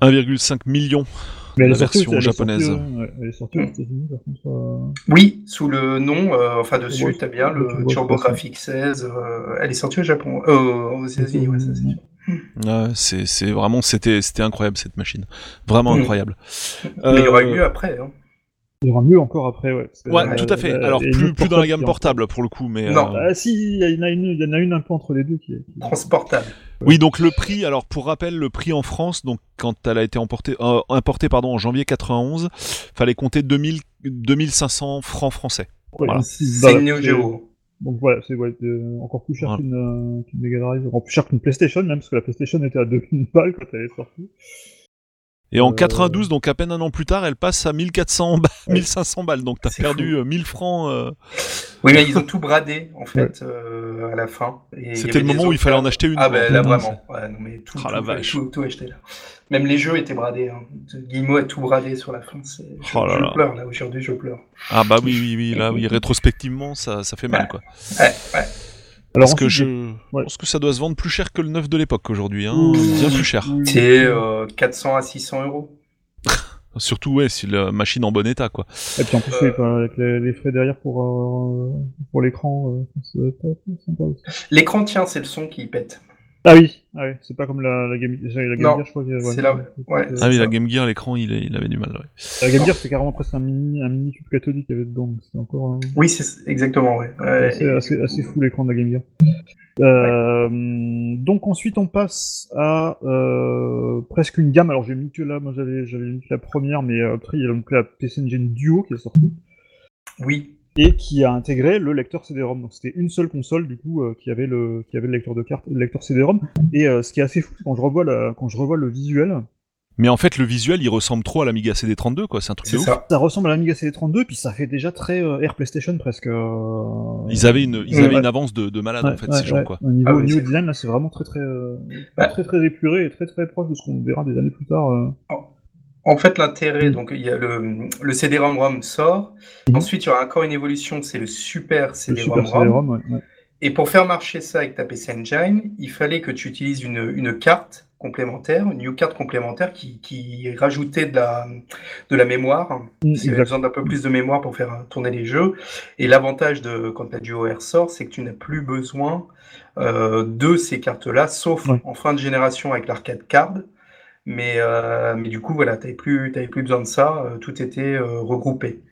1,5 million mais la version sortie, japonaise. Elle est sortie, ouais, elle est sortie aux États-Unis, par contre. Euh... Oui, sous le nom, euh, enfin dessus, ouais, tu as bien le TurboGrafx 16. Euh, elle est sortie au Japon, euh, aux États-Unis, ouais, ça c'est sûr. Ouais, c'est, c'est vraiment, c'était, incroyable cette machine. Vraiment mmh. incroyable. Mais il y aura eu mieux après. Hein. Il y aura mieux encore après, ouais. Ouais, euh, tout à fait. Alors, plus, plus dans la gamme portable, pour le coup, mais... Non. Ah si, il y, en a une, il y en a une un peu entre les deux qui est... Transportable. Oui, donc le prix, alors pour rappel, le prix en France, donc quand elle a été importée, euh, importée pardon, en janvier 91, fallait compter 2000, 2500 francs français. Ouais, voilà. C'est une Neo Geo. Donc voilà, c'est ouais, encore plus cher qu'une Mega Drive, encore plus cher qu'une PlayStation même, parce que la PlayStation était à 2000 balles quand elle est sortie. Et en 92, donc à peine un an plus tard, elle passe à 1400 1500 balles. Donc t'as perdu 1000 francs. Oui, mais ils ont tout bradé en fait à la fin. C'était le moment où il fallait en acheter une. Ah ben là vraiment. non, mais tout, ah, la vache. Tout, acheté là. Même les jeux étaient bradés. Hein. Guillemot a tout bradé sur la fin. Je, oh je pleure là aujourd'hui, je pleure. Ah bah oui, oui, oui, là, oui, rétrospectivement, ça, ça fait mal quoi. Ouais, ouais. Alors, Parce que je pense que ça doit se vendre plus cher que le neuf de l'époque aujourd'hui, hein. bien plus cher. C'est 400 à 600 euros. [laughs] Surtout, ouais, si la machine en bon état, quoi. Et puis en plus, euh... avec les, frais derrière pour, euh, pour l'écran, euh, L'écran, tiens, c'est le son qui pète. Ah oui, ah oui. c'est pas comme la, la Game, la Gear, je crois. Ouais, là. Ouais, ah oui, la Game Gear, l'écran, il, il, avait du mal. Ouais. La Game Gear, c'est carrément presque un mini, un mini tube cathodique qu'il y avait dedans. C'est encore. Un... Oui, c'est exactement, ouais. C'est assez, assez, fou l'écran de la Game Gear. Euh, donc ensuite on passe à euh, presque une gamme. Alors j'ai mis que là, moi j'avais j'avais mis que la première, mais après il y a donc la PC Engine Duo qui est sortie. Oui et qui a intégré le lecteur CD-ROM. Donc c'était une seule console du coup euh, qui avait le qui avait le lecteur de carte, le lecteur CD-ROM. Et euh, ce qui est assez fou quand je revois la, quand je revois le visuel. Mais en fait, le visuel, il ressemble trop à l'Amiga CD32, quoi. C'est un truc de ça. Ça ressemble à l'Amiga CD32, puis ça fait déjà très euh, Air PlayStation presque. Ils avaient une, ils avaient une avance de, de malade en fait, ces gens, quoi. Au niveau, ah design, là, c'est vraiment très très, très très épuré et très très proche de ce qu'on verra des années plus tard. Oh. En fait, l'intérêt, donc il y a le, le CD-ROM sort. Mm. Ensuite, il y aura encore une évolution, c'est le Super CD-ROM. Et pour faire marcher ça avec ta PC Engine, il fallait que tu utilises une, une carte complémentaire, une new carte complémentaire qui, qui rajoutait de la, de la mémoire. Mm, il y avait besoin d'un peu plus de mémoire pour faire tourner les jeux. Et l'avantage de quand la Duo-R sort, c'est que tu n'as plus besoin euh, de ces cartes-là, sauf en fin de génération avec l'arcade card. Mais, euh, mais du coup, voilà, tu n'avais plus, plus besoin de ça, euh, tout était euh, regroupé.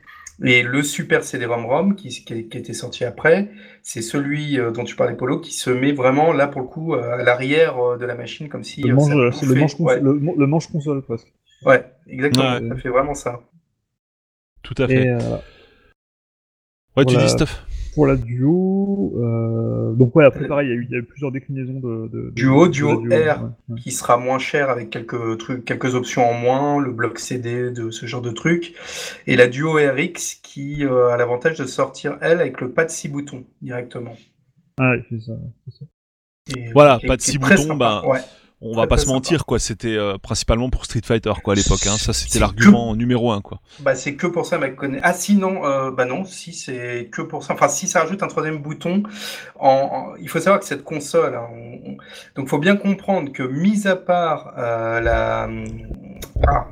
Et le super CD-ROM qui, qui, était sorti après, c'est celui dont tu parlais, Polo, qui se met vraiment là pour le coup à l'arrière de la machine, comme si. Le manche, le, manche le, manche console presque. Ouais, exactement. Ça fait vraiment ça. Tout à fait. ouais, tu dis stuff pour la duo. Euh, donc ouais, après pareil, il y, a eu plusieurs déclinaisons de, duo, duo, R, qui sera moins cher avec quelques trucs, quelques options en moins, le bloc CD, de ce genre de trucs, et la duo RX qui euh, a l'avantage de sortir elle avec le pad 6 boutons directement. Ah, c'est ça. ça. voilà, pas de 6 boutons, bah, ouais on va pas se mentir quoi. C'était euh, principalement pour Street Fighter quoi à l'époque hein. ça c'était l'argument numéro un quoi. Bah c'est que pour ça mec ah si non euh, bah non. Si c'est que pour ça. Enfin si ça rajoute un troisième bouton en, il faut savoir que cette console hein, donc faut bien comprendre que mis à part euh, la ah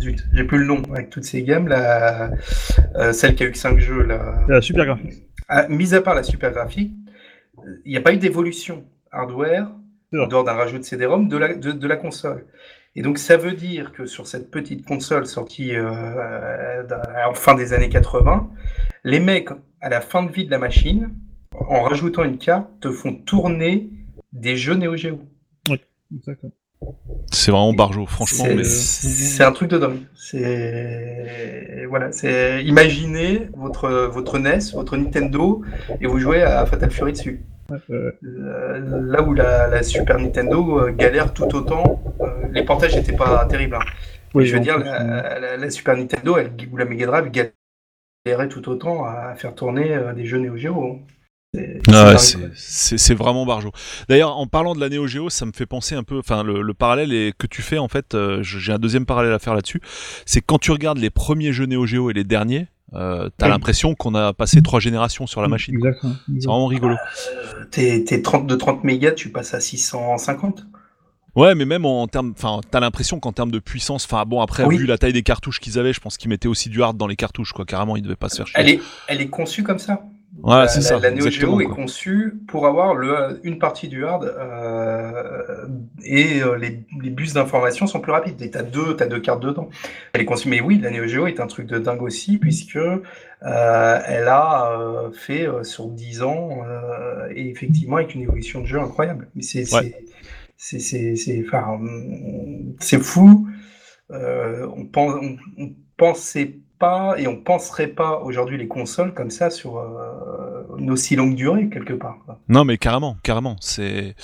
zut j'ai plus le nom avec toutes ces gammes la celle qui a eu que 5 jeux la, la super graphique. Ah, mis à part la super graphique il n'y a pas eu d'évolution hardware en dehors d'un rajout de CD-ROM, de la, de, la console. Et donc ça veut dire que sur cette petite console sortie euh, en fin des années 80, les mecs, à la fin de vie de la machine, en rajoutant une carte, te font tourner des jeux Neo Geo. Oui, exactement. C'est vraiment barjo, franchement. C'est un truc de dingue. C'est voilà, c'est imaginez votre votre NES, votre Nintendo, et vous jouez à Fatal Fury dessus. Euh, là où la, Super Nintendo euh, galère tout autant, euh, les portages n'étaient pas terribles. Hein. je veux dire, la, Super Nintendo elle, ou la Mega Drive galérait tout autant à faire tourner des jeux Neo Geo. Hein. C'est vraiment barjo. D'ailleurs, en parlant de la Neo Geo, ça me fait penser un peu, enfin, le, parallèle est, que tu fais, en fait, j'ai un deuxième parallèle à faire là-dessus. C'est quand tu regardes les premiers jeux Neo Geo et les derniers, euh, t'as l'impression qu'on a passé trois générations sur la machine. C'est vraiment rigolo. Euh, t'es 30 de 30 mégas, tu passes à 650 Ouais, mais même en termes, enfin, t'as l'impression qu'en termes de puissance, enfin bon, après vu la taille des cartouches qu'ils avaient, je pense qu'ils mettaient aussi du hard dans les cartouches, quoi. Carrément, ils devaient pas se faire chier. Elle est, elle est conçue comme ça. Ouais, c'est ça. La Neo Geo est conçue pour avoir le, une partie du hard euh, et euh, les, les, bus d'information sont plus rapides. Et deux, as deux cartes dedans. Elle est conçue, mais oui, la Neo Geo est un truc de dingue aussi puisque euh, elle a fait sur 10 ans et effectivement avec une évolution de jeu incroyable. Mais c'est enfin fou. on, pense, on, on pensait et on penserait pas aujourd'hui les consoles comme ça sur euh, une aussi longue durée quelque part. Non mais carrément, carrément, c'est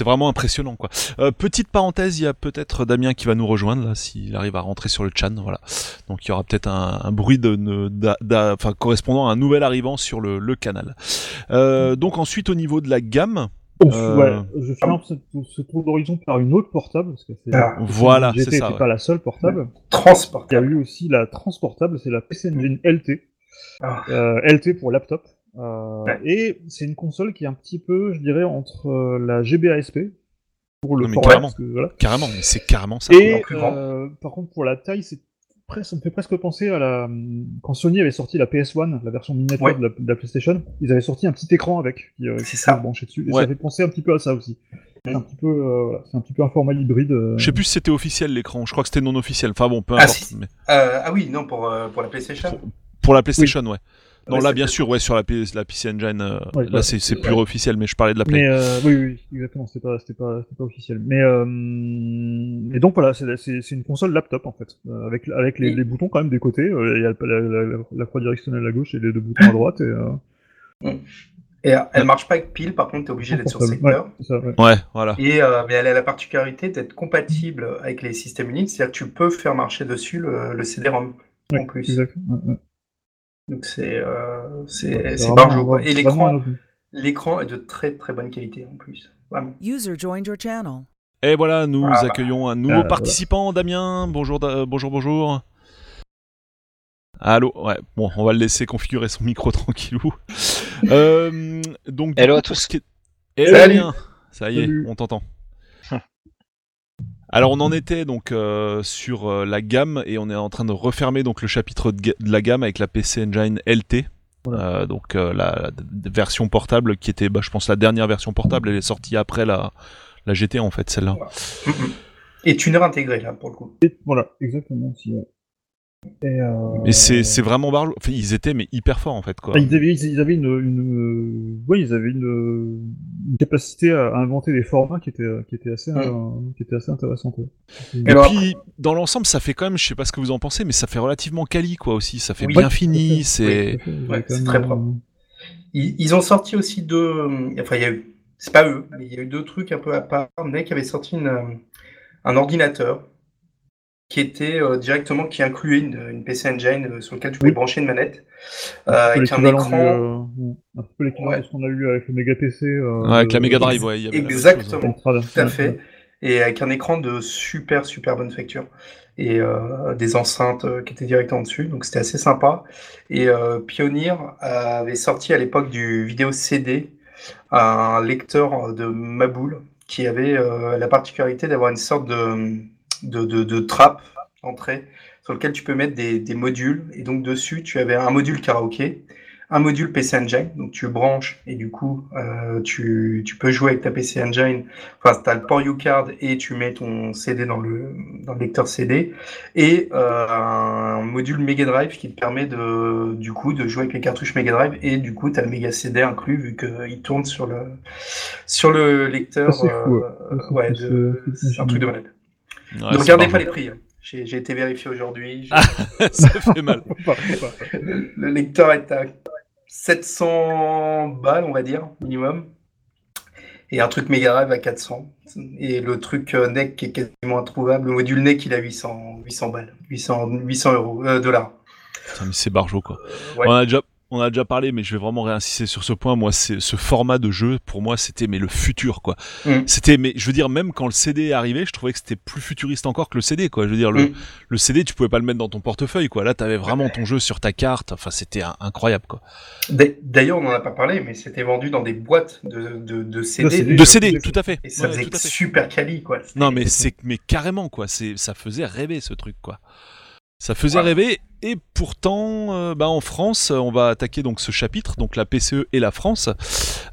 vraiment impressionnant quoi. Euh, petite parenthèse, il y a peut-être Damien qui va nous rejoindre là s'il arrive à rentrer sur le chat, voilà. Donc il y aura peut-être un, bruit de, correspondant à un nouvel arrivant sur le, le canal. Euh, donc ensuite au niveau de la gamme, euh, ouais, je ferme ce, ce tour d'horizon par une autre portable, parce que c'est ah, voilà, c'est ça. pas la seule portable. Transportable. Il y a eu aussi la transportable, c'est la PC Engine LT. Ah. Euh, LT pour laptop. Euh, Et c'est une console qui est un petit peu, je dirais, entre euh, la GBASP pour le format. Carrément, voilà. carrément c'est carrément ça. Et euh, par contre, pour la taille, c'est ça me fait presque penser à la quand Sony avait sorti la PS1, la version miniature de, la, PlayStation, ils avaient sorti un petit écran avec qui, euh, c'est ça branché dessus. Et ça fait penser un petit peu à ça aussi. C'est un petit peu, euh, un petit peu un format hybride. Euh. Je sais plus si c'était officiel l'écran. Je crois que c'était non officiel. Enfin bon, peu ah, importe. Ah, oui, non pour pour la PlayStation. Pour, la PlayStation, ouais. Non, là, bien sûr, ouais, sur la, la PC Engine, euh, là, c'est plus officiel, mais je parlais de la Play. Mais, euh, oui, oui, exactement, c'était pas, pas, pas officiel. Mais, euh, et donc voilà, c'est une console laptop, en fait, euh, avec, avec les, les, boutons quand même des côtés. Euh, il y a la, la, la, croix directionnelle à gauche et les deux boutons à droite. Et, et elle marche pas avec pile, par contre, tu es obligé d'être sur secteur. Ouais, ouais. voilà. Et mais elle a la particularité d'être compatible avec les systèmes Unix, c'est-à-dire que tu peux faire marcher dessus le, le CD-ROM en plus. Exactement. Donc c'est euh, c'est. Et l'écran l'écran est de très très bonne qualité en plus. User joined your channel. Et voilà, nous ah, bah. accueillons un nouveau ah, participant, Damien. Bonjour, bonjour, bonjour. Allô, ouais, bon, on va le laisser configurer son micro [laughs] tranquillou. euh, donc, Hello à tous. Hello, Damien. Ça y est, on t'entend. Alors on en était donc euh, sur euh, la gamme et on est en train de refermer donc le chapitre de, la gamme avec la PC Engine LT. Euh, donc la, version portable qui était, bah, je pense, la dernière version portable. Elle est sortie après la, la GT en fait, celle-là. Et tuner intégré là pour le coup. voilà, exactement. Et, euh... c'est vraiment barjot. Enfin, ils étaient mais hyper forts en fait quoi. Ils avaient ils avaient une, une... ouais ils avaient une... une, capacité à inventer des formats qui étaient qui étaient assez euh, qui étaient assez intéressantes. Et, puis dans l'ensemble ça fait quand même je sais pas ce que vous en pensez mais ça fait relativement quali quoi aussi ça fait bien fini c'est ouais, c'est très propre. Ils, ils, ont sorti aussi deux enfin il y a eu c'est pas eux mais il y a eu deux trucs un peu à part. Mec avait sorti une, un ordinateur qui était euh, directement, qui incluait une, PC Engine euh, sur lequel tu pouvais brancher une manette. Euh, avec un écran. un peu l'équivalent de ce qu'on a eu avec le Mega PC. avec la Mega Drive, ouais. Exactement, tout à fait. Et avec un écran de super, super bonne facture. Et des enceintes qui étaient directement dessus, donc c'était assez sympa. Et Pioneer avait sorti à l'époque du vidéo CD un lecteur de Maboule qui avait la particularité d'avoir une sorte de de, de, de trappe entrée sur lequel tu peux mettre des, des, modules. Et donc dessus, tu avais un module karaoké, un module PC Engine, donc tu branches et du coup, euh, tu, tu, peux jouer avec ta PC Engine. Enfin, tu as le port U-Card et tu mets ton CD dans le, dans le lecteur CD. Et euh, un module Mega Drive qui te permet de, du coup, de jouer avec les cartouches Mega Drive. Et du coup, tu as le Mega CD inclus vu qu'il tourne sur le, sur le lecteur. Euh, ouais, c'est un truc de malade ne regardez pas les prix. Hein. J'ai été vérifié aujourd'hui. Ah, [laughs] ça fait mal. [laughs] le lecteur est à 700 balles, on va dire, minimum. Et un truc Mega Drive à 400. Et le truc euh, NEC qui est quasiment introuvable, le module NEC, il a 800, 800 balles. 800, 800 euros, euh, dollars. C'est barjo, quoi. On a déjà on a déjà parlé, mais je vais vraiment réinsister sur ce point. Moi, c'est ce format de jeu, pour moi, c'était mais le futur, quoi. Mm. C'était, mais je veux dire, même quand le CD est arrivé, je trouvais que c'était plus futuriste encore que le CD, quoi. Je veux dire, le, mm. le CD, tu pouvais pas le mettre dans ton portefeuille, quoi. Là, t'avais vraiment ton jeu sur ta carte. Enfin, c'était incroyable, quoi. D'ailleurs, on en a pas parlé, mais c'était vendu dans des boîtes de, de, de CD. De CD, tout à fait. Et ça faisait super quali, quoi. Non, mais c'est, mais carrément, quoi. C'est, ça faisait rêver ce truc, quoi. Ça faisait rêver et pourtant, euh, bah en France, on va attaquer donc ce chapitre, donc la PCE et la France.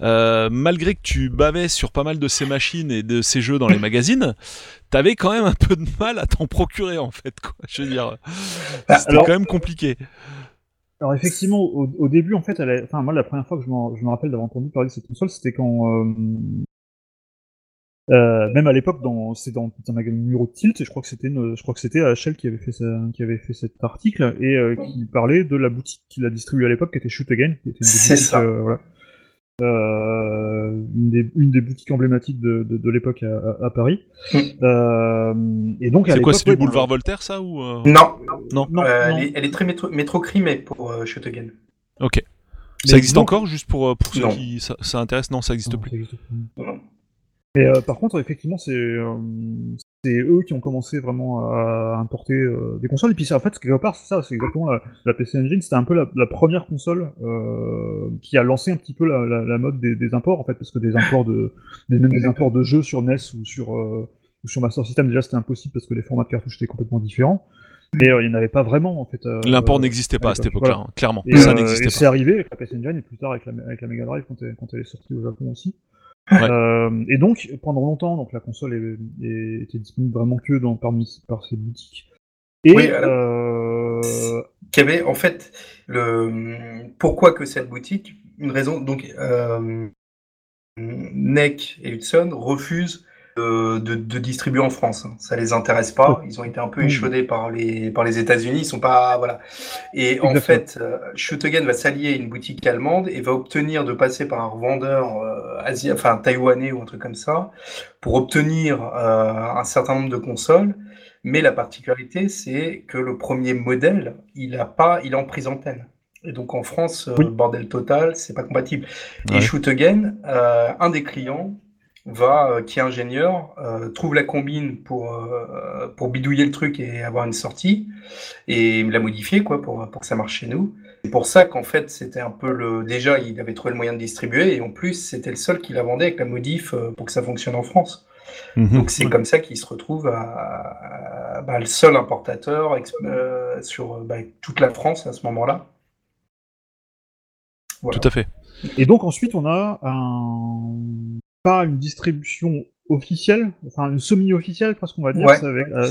Euh, malgré que tu bavais sur pas mal de ces machines et de ces jeux dans les [laughs] magazines, t'avais quand même un peu de mal à t'en procurer en fait. Quoi. Je veux dire, bah, c'était quand même compliqué. Alors effectivement, au, début, en fait, elle enfin moi, la première fois que je, je me rappelle d'avoir entendu parler de cette console, c'était quand euh, Euh, même à l'époque, dans, c'est dans, un magazine numéro de Tilt, et je crois que c'était, je crois que c'était HL qui avait fait qui avait fait cet article et euh, qui parlait de la boutique qu'il a distribuée à l'époque, qui était Shoot Again, qui était une, ça. Euh, voilà. Euh, une, des, une, des, boutiques emblématiques de, de, de l'époque à, à, Paris. Mm. Et donc, c'est quoi, c'est du boulevard Voltaire, ça ou Non, non, non, Elle, est, elle, est, très métro, métro crimée pour euh, Shoot Again. Ok. ça existe encore, juste pour, pour ceux qui ça, ça, intéresse? Non, ça n'existe plus. plus. Et euh, par contre, effectivement, c'est euh, c'est eux qui ont commencé vraiment à importer euh, des consoles. Et puis en fait, quelque part, c'est ça, c'est exactement la, la, PC Engine. C'était un peu la, la première console euh, qui a lancé un petit peu la, la mode des, des, imports, en fait, parce que des imports de des, imports de jeux sur NES ou sur ou sur Master System, déjà c'était impossible parce que les formats de cartouches étaient complètement différents. Mais il n'y en avait pas vraiment en fait. L'import n'existait pas à cette époque-là, hein, clairement. Et, ça n'existait pas. C'est arrivé avec la PC Engine et plus tard avec la, avec la Mega Drive quand elle, quand elle est sortie au Japon aussi. Euh, et donc, pendant longtemps, donc la console est, est, était disponible vraiment que dans, parmi, par ces boutiques. Et oui, euh... Qu'il y avait, en fait, le pourquoi que cette boutique, une raison, donc euh, NEC et Hudson refusent de, distribuer en France. Ça les intéresse pas. Ils ont été un peu échaudés par les, par les États-Unis. Ils sont pas voilà. Et en fait, euh, Shootegen va s'allier à une boutique allemande et va obtenir de passer par un revendeur euh, enfin taïwanais ou un truc comme ça, pour obtenir euh, un certain nombre de consoles. Mais la particularité, c'est que le premier modèle, il a pas, il est en prise antenne. Et donc en France, bordel total, c'est pas compatible. Et Shoot un des clients va, euh, qui est ingénieur, euh, trouve la combine pour, euh, pour bidouiller le truc et avoir une sortie, et la modifier quoi, pour, pour que ça marche chez nous. C'est pour ça qu'en fait, c'était un peu le. Déjà, il avait trouvé le moyen de distribuer, et en plus, c'était le seul qui la vendait avec la modif pour que ça fonctionne en France. Mhm. Donc, c'est comme ça qu'il se retrouve à, bah, le seul importateur sur bah, toute la France à ce moment-là. Tout à fait. Et donc ensuite on a un pas une distribution officielle, enfin une semi-officielle parce qu'on va dire,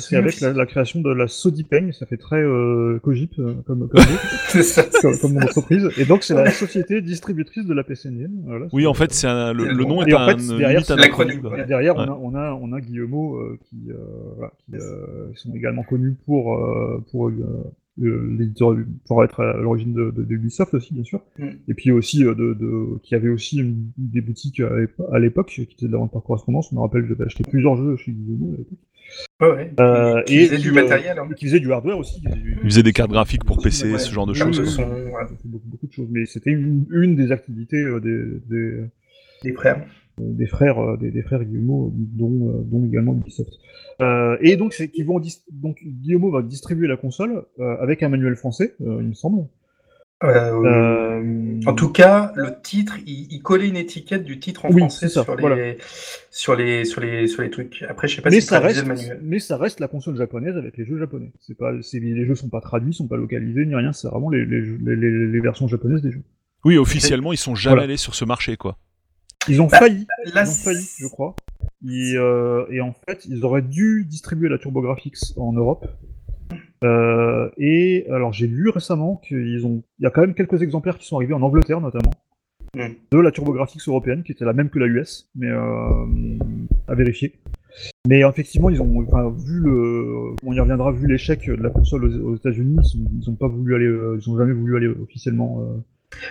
c'est avec, euh, la, création de la Sodipeng, ça fait très euh, cogip euh, comme, comme, [laughs] ça, comme, mon entreprise, et donc c'est la société distributrice de la PCN. Voilà, oui, en fait, c'est le, le, nom est en fait, derrière, derrière on, a, on, a, on a Guillemot euh, qui, voilà, qui sont également connus pour, pour l'éditeur pour être à l'origine de, de, Ubisoft aussi bien sûr mm. et puis aussi euh, de, de qui avait aussi une, des boutiques à l'époque qui étaient de la vente par correspondance on me rappelle j'avais acheté plusieurs jeux chez Ubisoft à l'époque Ouais, euh, qui et faisait du matériel. Hein. Qui faisait du hardware aussi. Qui faisait, des cartes graphiques pour PC, ce genre de choses. beaucoup, beaucoup, de choses. Mais c'était une, une, des activités euh, des, des, des frères des frères, euh, des, des frères Guillemot, dont, euh, dont également Ubisoft. Euh, et donc, c'est qu'ils vont donc Guillemot va distribuer la console avec un manuel français, il me semble. En tout cas, le titre, il, collait une étiquette du titre en français sur, les, sur, les, sur, les, sur les trucs. Après, je sais pas mais si ça reste, le manuel. Mais ça reste la console japonaise avec les jeux japonais. C'est pas, les jeux sont pas traduits, sont pas localisés, ni rien. C'est vraiment les, les, les, versions japonaises des jeux. Oui, officiellement, ils sont jamais allés sur ce marché, quoi. Ils ont bah, failli, ils ont failli, je crois. Et, euh, et, en fait, ils auraient dû distribuer la TurboGrafx en Europe. Euh, et alors, j'ai lu récemment qu'ils ont, il y a quand même quelques exemplaires qui sont arrivés en Angleterre notamment mm. de la TurboGrafx européenne, qui était la même que la US, mais euh, à vérifier. Mais effectivement, ils ont enfin, vu le, on y reviendra, vu l'échec de la console aux, États-Unis, ils, ont pas voulu aller, ils ont jamais voulu aller officiellement,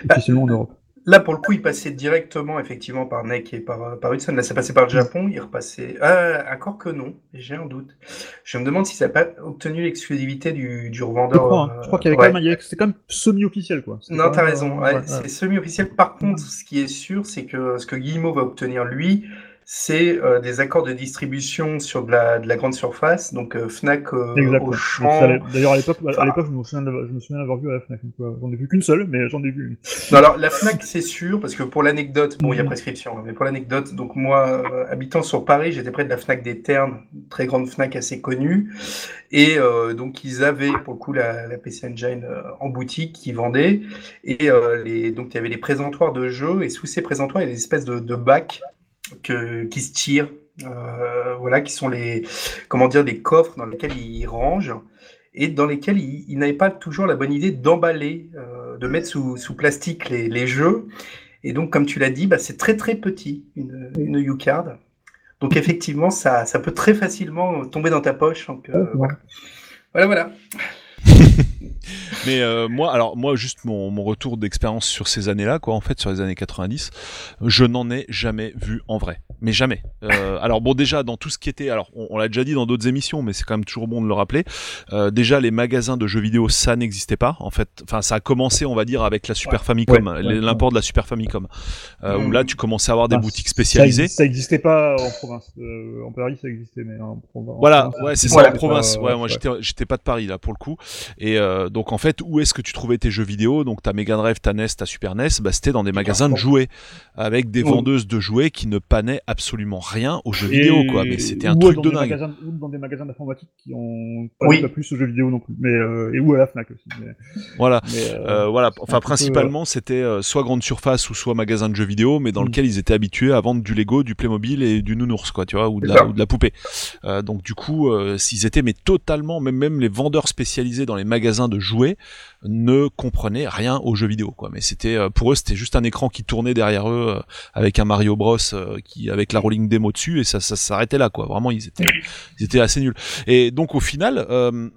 bah, officiellement en Europe. Là, pour le coup, il passait directement, effectivement, par NEC et par, par Hudson. Là, c'est passé par le Japon, il repassait. Ah, encore que non, j'ai un doute. Je me demande si ça n'a pas obtenu l'exclusivité du, du, revendeur. Je crois, hein. crois qu'il y avait quand même, c'était quand même semi-officiel, quoi. Non, t'as raison, c'est semi-officiel. Par contre, ce qui est sûr, c'est que ce que Guillemot va obtenir, lui, c'est euh, des accords de distribution sur de la, de la grande surface, donc euh, Fnac euh, au champ. D'ailleurs, à l'époque, à l'époque, je me souviens, d'avoir vu à la Fnac. J'en ai vu qu'une seule, mais j'en ai vu une. Non, alors la Fnac, c'est sûr, parce que pour l'anecdote, bon, il y a mhm. prescription, hein, mais pour l'anecdote, donc moi, habitant sur Paris, j'étais près de la Fnac des Ternes, très grande Fnac assez connue, et donc ils avaient pour le coup la, la PC Engine en boutique qui vendait, et les, donc il y avait les présentoirs de jeux, et sous ces présentoirs, il y a des espèces de, de bacs que, qui se tirent, euh, voilà, qui sont les, comment dire, des coffres dans lesquels ils rangent et dans lesquels ils, n'avaient pas toujours la bonne idée d'emballer, euh, de mettre sous, sous plastique les, les, jeux. Et donc, comme tu l'as dit, bah, c'est très très petit, une, une U-Card. Donc effectivement, ça, ça peut très facilement tomber dans ta poche. Donc, euh, voilà. voilà, voilà. Mais euh, moi, alors moi, juste mon, mon retour d'expérience sur ces années-là, quoi, en fait, sur les années 90, je n'en ai jamais vu en vrai, mais jamais. Euh, alors bon, déjà dans tout ce qui était, alors on, l'a déjà dit dans d'autres émissions, mais c'est quand même toujours bon de le rappeler. Euh, déjà, les magasins de jeux vidéo, ça n'existait pas, en fait. Enfin, ça a commencé, on va dire, avec la Super Famicom, l'import de la Super Famicom, euh, où là, tu commençais à avoir des ah, boutiques spécialisées. Ça n'existait pas en province. Euh, en Paris, ça existait, mais en province. Voilà, ouais, c'est ça, en province. ouais, moi, j'étais, j'étais pas de Paris là pour le coup. Et euh, donc en fait, où est-ce que tu trouvais tes jeux vidéo? Donc ta Mega Drive, ta NES, ta Super NES, bah, c'était dans des magasins de jouets avec des vendeuses de jouets qui ne panaient absolument rien aux jeux vidéo, quoi. Mais c'était un truc de dingue. ou dans des magasins d'informatique qui ont pas, plus aux jeux vidéo non plus, mais euh, et où à la Fnac aussi. Voilà, euh, voilà. Enfin, principalement, c'était soit grande surface ou soit magasin de jeux vidéo, mais dans mm. lequel ils étaient habitués à vendre du Lego, du Playmobil et du nounours, quoi, tu vois, ou de la, ou de la poupée. donc du coup, s'ils étaient mais totalement, même même les vendeurs spécialisés dans les magasins de jouets ne comprenaient rien aux jeux vidéo quoi. Mais c'était euh, pour eux c'était juste un écran qui tournait derrière eux euh, avec un Mario Bros euh, qui avec la rolling demo dessus et ça, ça s'arrêtait là quoi. Vraiment ils étaient ils étaient assez nuls. Et donc au final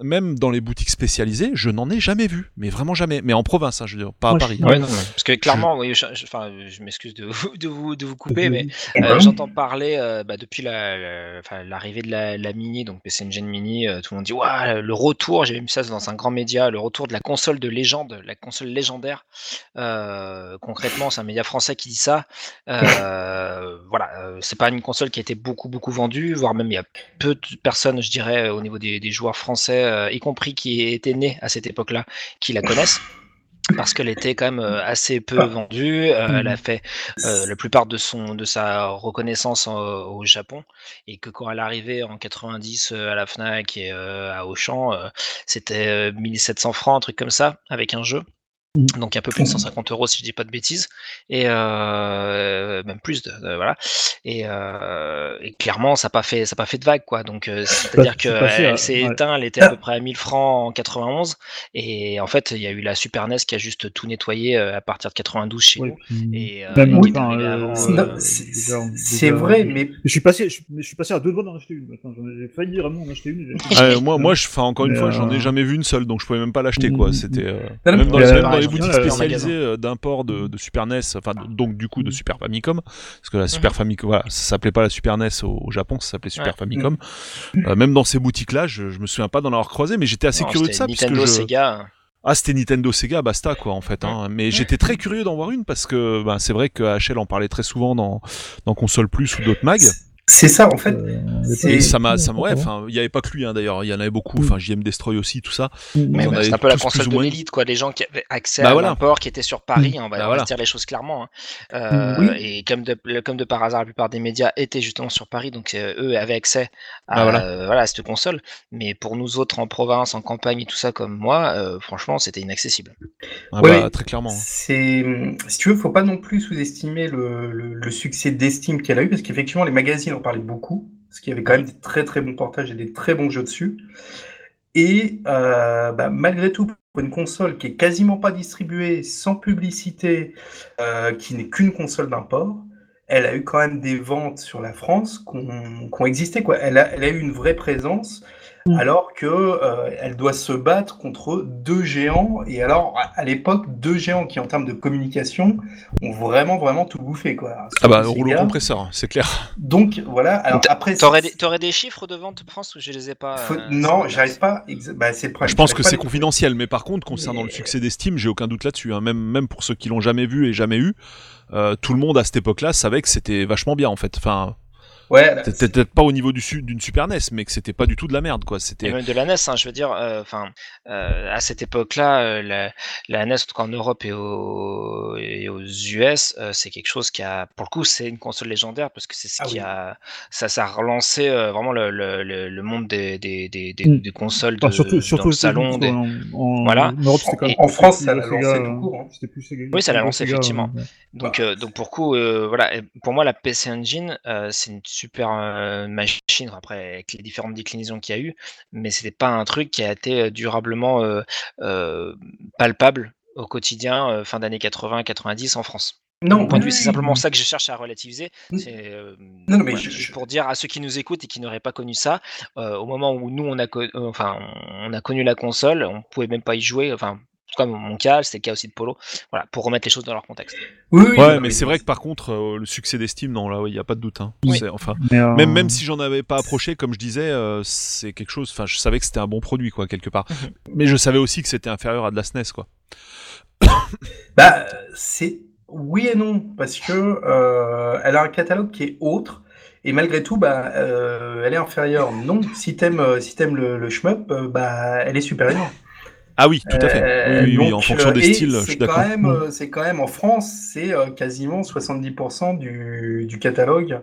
même dans les boutiques spécialisées je n'en ai jamais vu. Mais vraiment jamais. Mais en province hein, je veux dire pas à Paris. ouais, non, parce que clairement je... oui, je, enfin je m'excuse de, de, vous de vous couper mais j'entends parler bah, depuis l'arrivée la, de la, mini donc PC Engine Mini tout le monde dit ouais, le retour j'ai vu ça dans un grand média le retour de la console de légende, la console légendaire. Euh, concrètement, c'est un média français qui dit ça. Euh, voilà, euh, c'est pas une console qui a été beaucoup beaucoup vendue, voire même il y a peu de personnes, je dirais, au niveau des, des joueurs français, y compris qui étaient nés à cette époque-là, qui la connaissent parce qu'elle était quand même euh, assez peu vendue. Euh, elle a mmh. fait euh, la plupart de son de sa reconnaissance au Japon et que quand elle arrivait en 90 à la Fnac et à Auchan, c'était 1700 francs, un truc comme ça, avec un jeu. Mmh. Donc un peu plus de 150 euros si je dis pas de bêtises. Et euh, même plus de, voilà. Et, euh, et, clairement ça n'a pas fait ça pas fait de vague quoi. Donc euh, c'est à dire que elle, s'est éteinte elle était à peu près à 1000 francs en 91 et en fait il y a eu la Super NES qui a juste tout nettoyé à partir de 92 chez nous. Et c'est vrai mais je suis passé je, suis passé à deux doigts d'en acheter une j'ai failli vraiment en acheter une [laughs] moi moi je enfin encore une fois j'en ai jamais vu une seule donc je pouvais même pas l'acheter quoi. Mmh, mmh. c'était même dans les boutiques spécialisées euh, d'import de, Super NES, enfin donc du coup de Super Famicom, parce que la Super Famicom, voilà, ça s'appelait pas la Super NES au, Japon, ça s'appelait Super Famicom. Euh, même dans ces boutiques-là, je, me souviens pas d'en avoir croisé, mais j'étais assez curieux de ça. Nintendo, Sega. Ah, c'était Nintendo Sega, basta quoi en fait. Hein. Mais j'étais très curieux d'en voir une parce que ben, c'est vrai que HL en parlait très souvent dans, dans Console Plus ou d'autres mags. C'est ça, en fait. Euh, ça m'a, ça ouais, enfin, il y avait pas que lui, hein, d'ailleurs, il y en avait beaucoup. Enfin, JM Destroy aussi, tout ça. Mais c'est un peu la console de l'élite, quoi. Les gens qui avaient accès bah à l'import, qui étaient sur Paris, on va, bah dire les choses clairement. Hein. Euh, et comme de, comme de par hasard, la plupart des médias étaient justement sur Paris, donc euh, eux avaient accès à, bah voilà. cette console. Mais pour nous autres en province, en campagne et tout ça, comme moi, franchement, c'était inaccessible. Ah bah, très clairement. Hein. C'est, si tu veux, faut pas non plus sous-estimer le, le, succès d'estime qu'elle a eu, parce qu'effectivement, les magazines parlait beaucoup, parce qu'il y avait quand même des très très bons portages et des très bons jeux dessus. Et euh, bah, malgré tout, pour une console qui est quasiment pas distribuée, sans publicité, euh, qui n'est qu'une console d'import, elle a eu quand même des ventes sur la France qui ont, existé. Elle a eu une vraie présence. Mm. alors que euh, elle doit se battre contre deux géants. Et alors, à, l'époque, deux géants qui, en termes de communication, ont vraiment, vraiment tout bouffé. Quoi. ah bah, rouleau compresseur, c'est clair. Donc, voilà. Alors, après. T'aurais des, des chiffres de vente, France, ou je les ai pas euh, Non, j'arrive pas. Bah, c'est je pense que c'est confidentiel, mais par contre, concernant le succès d'Estime, j'ai aucun doute là-dessus. Hein. Même, même pour ceux qui l'ont jamais vu et jamais eu, euh, tout le monde à cette époque-là savait que c'était vachement bien, en fait. Enfin. Ouais. Peut-être pas au niveau d'une Super NES, mais que c'était pas du tout de la merde, quoi. C'était même de la NES, hein, je veux dire. Euh, enfin, euh, à cette époque-là, euh, la, la, NES, en tout cas en Europe et, aux US, c'est quelque chose qui a, pour le coup, c'est une console légendaire parce que c'est ce ah qui a, ça, ça a relancé vraiment le, le, le, monde des, des, des, des, mm. consoles de, surtout, surtout dans le salon. Des... En, voilà. En, France, ça l'a lancé tout court. Hein. oui, ça l'a lancé effectivement. Donc, bah. donc pour coup, voilà, pour moi, la PC Engine, c'est une super euh, machine, après avec les différentes déclinaisons qu'il y a eu, mais c'était pas un truc qui a été durablement euh, palpable au quotidien fin d'année 80-90 en France. Non, point de vue, c'est simplement ça que je cherche à relativiser. C'est non, mais pour dire à ceux qui nous écoutent et qui n'auraient pas connu ça, au moment où nous on a, enfin, on a connu la console, on pouvait même pas y jouer. Enfin, comme mon cas, c'était le cas aussi de Polo. Voilà, pour remettre les choses dans leur contexte. Oui, ouais, mais c'est vrai que par contre, euh, le succès d'Esteam, non, là, il n'y a pas de doute. Hein. Enfin, euh, même, même si j'en avais pas approché, comme je disais, euh, c'est quelque chose. Enfin, je savais que c'était un bon produit, quoi, quelque part. Mhm. Mais je savais aussi que c'était inférieur à de la SNES, quoi. [coughs] bah, c'est oui et non, parce que elle a un catalogue qui est autre. Et malgré tout, bah, elle est inférieure. Non, si t'aimes si aimes le, le shmup, bah, elle est supérieure. Ah oui, tout à fait. Euh, oui, en fonction des styles, je suis d'accord. Euh, c'est quand même en France, c'est euh, quasiment 70% du, du catalogue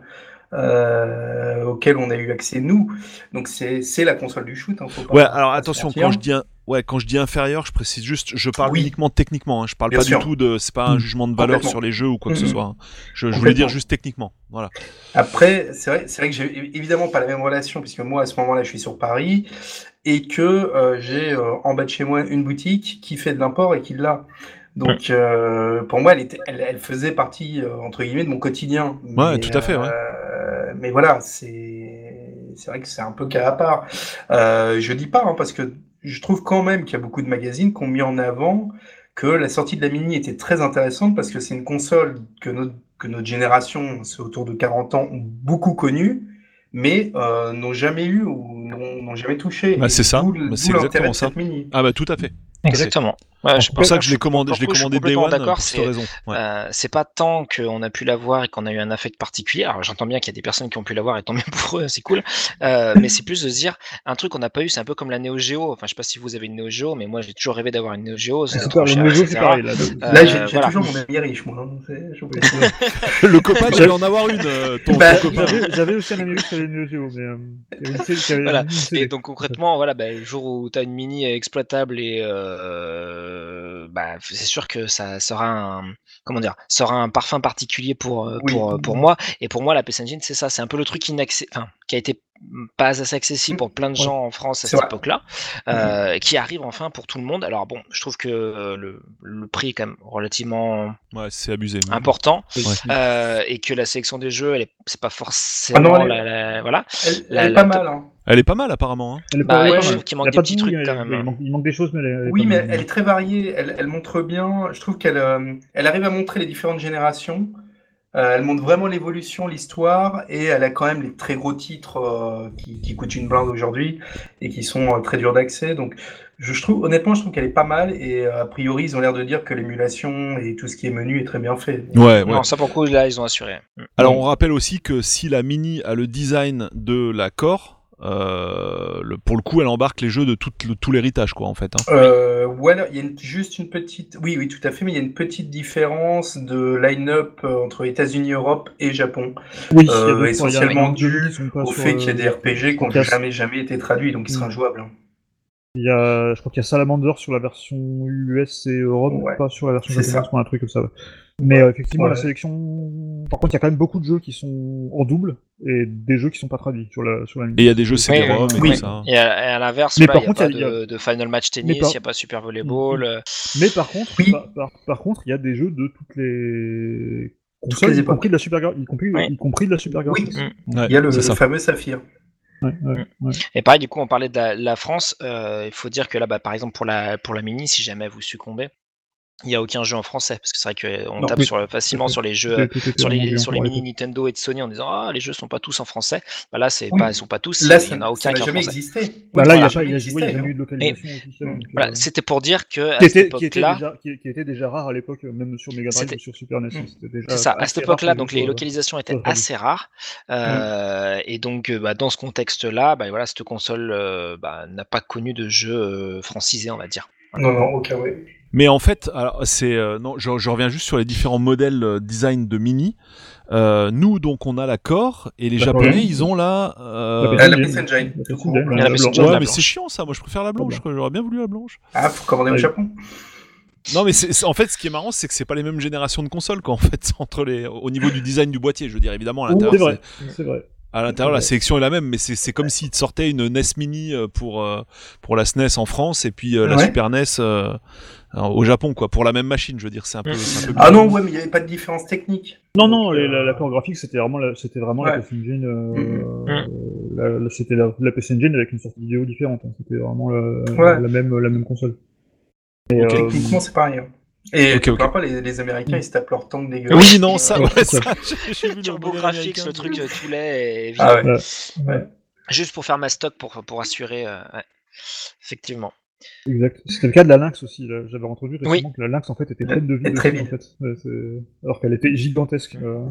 auquel on a eu accès nous. Donc c'est la console du shoot. Hein, ouais, alors attention, quand je dis ouais, quand je dis inférieur, je précise juste, je parle uniquement techniquement. Hein, je parle pas du tout de, c'est pas un mm. jugement de valeur sur les jeux ou quoi que ce soit. Hein. Je, je, voulais dire juste techniquement. Voilà. Après, c'est vrai, c'est vrai que j'ai évidemment pas la même relation puisque moi à ce moment-là, je suis sur Paris et que euh, j'ai euh, en bas de chez moi une boutique qui fait de l'import et qui l'a. Donc euh, pour moi, elle, était, elle, faisait partie entre guillemets de mon quotidien. Ouais, tout à fait. Ouais. mais voilà, c'est c'est vrai que c'est un peu cas à part. je dis pas hein, parce que je trouve quand même qu'il y a beaucoup de magazines qui ont mis en avant que la sortie de la Mini était très intéressante parce que c'est une console que notre, que notre génération, c'est autour de 40 ans, ont beaucoup connue, mais n'ont jamais eu ou n'ont jamais touché. Bah, c'est ça, bah, c'est exactement ça. Ah bah tout à fait. Exactement. C'est pour ça que je l'ai commandé, je l'ai commandé Day One. D'accord, c'est raison. Euh, c'est pas tant qu'on a pu l'avoir et qu'on a eu un affect particulier. Alors j'entends bien qu'il y a des personnes qui ont pu l'avoir et tant mieux [laughs] pour eux, c'est cool. Euh, mais c'est plus de se dire un truc qu'on n'a pas eu, c'est un peu comme la Neo Geo. Enfin, je sais pas si vous avez une Neo Geo, mais moi j'ai toujours rêvé d'avoir une Neo Geo. C'est c'est pareil. Là, euh, là j'ai voilà. toujours mon ami riche, moi. Hein, [laughs] le copain, j'allais en avoir une. Ton, bah, copain. J'avais aussi un ami riche qui avait une Neo Geo, mais voilà. Et donc concrètement, voilà, bah, le jour où tu as une mini exploitable et euh, bah, c'est sûr que ça sera un comment dire, sera un parfum particulier pour euh, pour, euh, pour moi. Et pour moi, la PS Engine, c'est ça, c'est un peu le truc enfin, qui a été pas assez accessible pour plein de gens en France à cette époque-là, mmh qui arrive enfin pour tout le monde. Alors bon, je trouve que le, le prix est quand même relativement ouais, c'est abusé, important et que la sélection des jeux, elle est, c'est pas forcément ah la, voilà. Elle, est pas mal. Hein. Elle est pas mal apparemment. Hein. Elle est bah, ouais, je trouve qu'il manque des petits trucs quand même. Il manque, des choses, mais elle oui, mais elle est très variée. Elle, elle montre bien. Je trouve qu'elle euh, elle arrive à montrer les différentes générations. Euh, elle montre vraiment l'évolution, l'histoire, et elle a quand même les très gros titres euh, qui, qui, coûtent une blinde aujourd'hui et qui sont très durs d'accès. Donc, je, trouve, honnêtement, je trouve qu'elle est pas mal. Et a priori, ils ont l'air de dire que l'émulation et tout ce qui est menu est très bien fait. Ouais, ouais. Non, ça pour coup, là, ils ont assuré. Alors, on rappelle aussi que si la Mini a le design de la Core, euh, le, pour le coup, elle embarque les jeux de tout, tout l'héritage, quoi, en fait. Hein. Euh, il y a juste une petite. Oui, oui, tout à fait, mais il y a une petite différence de line-up euh, entre États-Unis, Europe et Japon. Oui, euh, essentiellement dû au fait qu'il y a des RPG qui n'ont jamais, jamais été traduits, donc ils seraient injouables. Hein. Il y a, je crois qu'il y a Salamander sur la version US et Europe, pas sur la version japonaise, un truc comme ça. Mais euh, effectivement, la sélection. Par contre, il y a quand même beaucoup de jeux qui sont en double et des jeux qui sont pas traduits sur la sur la. Et il y a des jeux CD-ROM et tout ça. Et à, l'inverse, il n'y a pas de, Final Match Tennis, il n'y a pas Super Volleyball. Euh. Mais par contre, par, contre, il y a des jeux de toutes les consoles, y compris de la Super y compris, y compris de la Super Oui. il y a le, fameux Saphir. Ouais, ouais, ouais. Et pareil, du coup, on parlait de la, France. Euh, il faut dire que là, bah, par exemple, pour la, pour la Mini, si jamais vous succombez, il n'y a aucun jeu en français parce que c'est vrai qu'on tape sur, facilement sur les jeux sur les sur les mini Nintendo et de Sony en disant ah les jeux sont pas tous en français. Bah là c'est pas ils sont pas tous là il n'y en a aucun qui jamais en existé. Bah là il y a, il y a, a eu de localisation voilà, euh, c'était pour dire que à qui, cette époque -là, qui, était déjà, qui, était déjà rare à l'époque même sur Mega Drive ou sur Super NES mmh. c'est ça à cette époque là donc les localisations étaient assez rares euh, et donc bah, dans ce contexte là bah, voilà cette console euh, bah, n'a pas connu de jeu francisé on va dire. Non non ok oui mais en fait, c'est euh, non, je, je, reviens juste sur les différents modèles euh, design de Mini. Euh, nous donc on a la Core et les Japonais ils ont la. Euh... La, la Ouais, mais c'est chiant ça. Moi je préfère la blanche. J'aurais bien voulu la blanche. Ah, faut commander au Japon. Non mais c'est, en fait ce qui est marrant c'est que c'est pas les mêmes générations de consoles quoi en fait [laughs] entre les au niveau du design du boîtier je veux dire évidemment à l'intérieur. C'est vrai. C'est vrai. À l'intérieur, la sélection est la même, mais c'est comme s'ils sortaient une NES Mini pour pour la SNES en France et puis la Super NES au Japon, quoi, pour la même machine, je veux dire, c'est un peu. ah non, ouais, mais il n'y avait pas de différence technique. Non, non, la, la graphique, c'était vraiment, la, c'était vraiment la PC Engine. Euh, c'était la, PC Engine avec une sortie vidéo différente. Hein. C'était vraiment la, même, la même console. Et, techniquement, c'est pareil. Hein. Et okay, okay. pas, les, les, Américains, ils se tapent leur tank dégueulasse. Oui, non, ça, ouais, ça j'ai vu Turbo Graphics, le truc tout lait. Et... Ah ouais. ouais. Juste pour faire ma stock, pour, pour assurer. Euh, ouais. Effectivement. Exact. C'était le cas de la Lynx aussi. J'avais entendu récemment que la Lynx en fait était pleine de vie. Très vite. En fait. Alors qu'elle était gigantesque. Euh...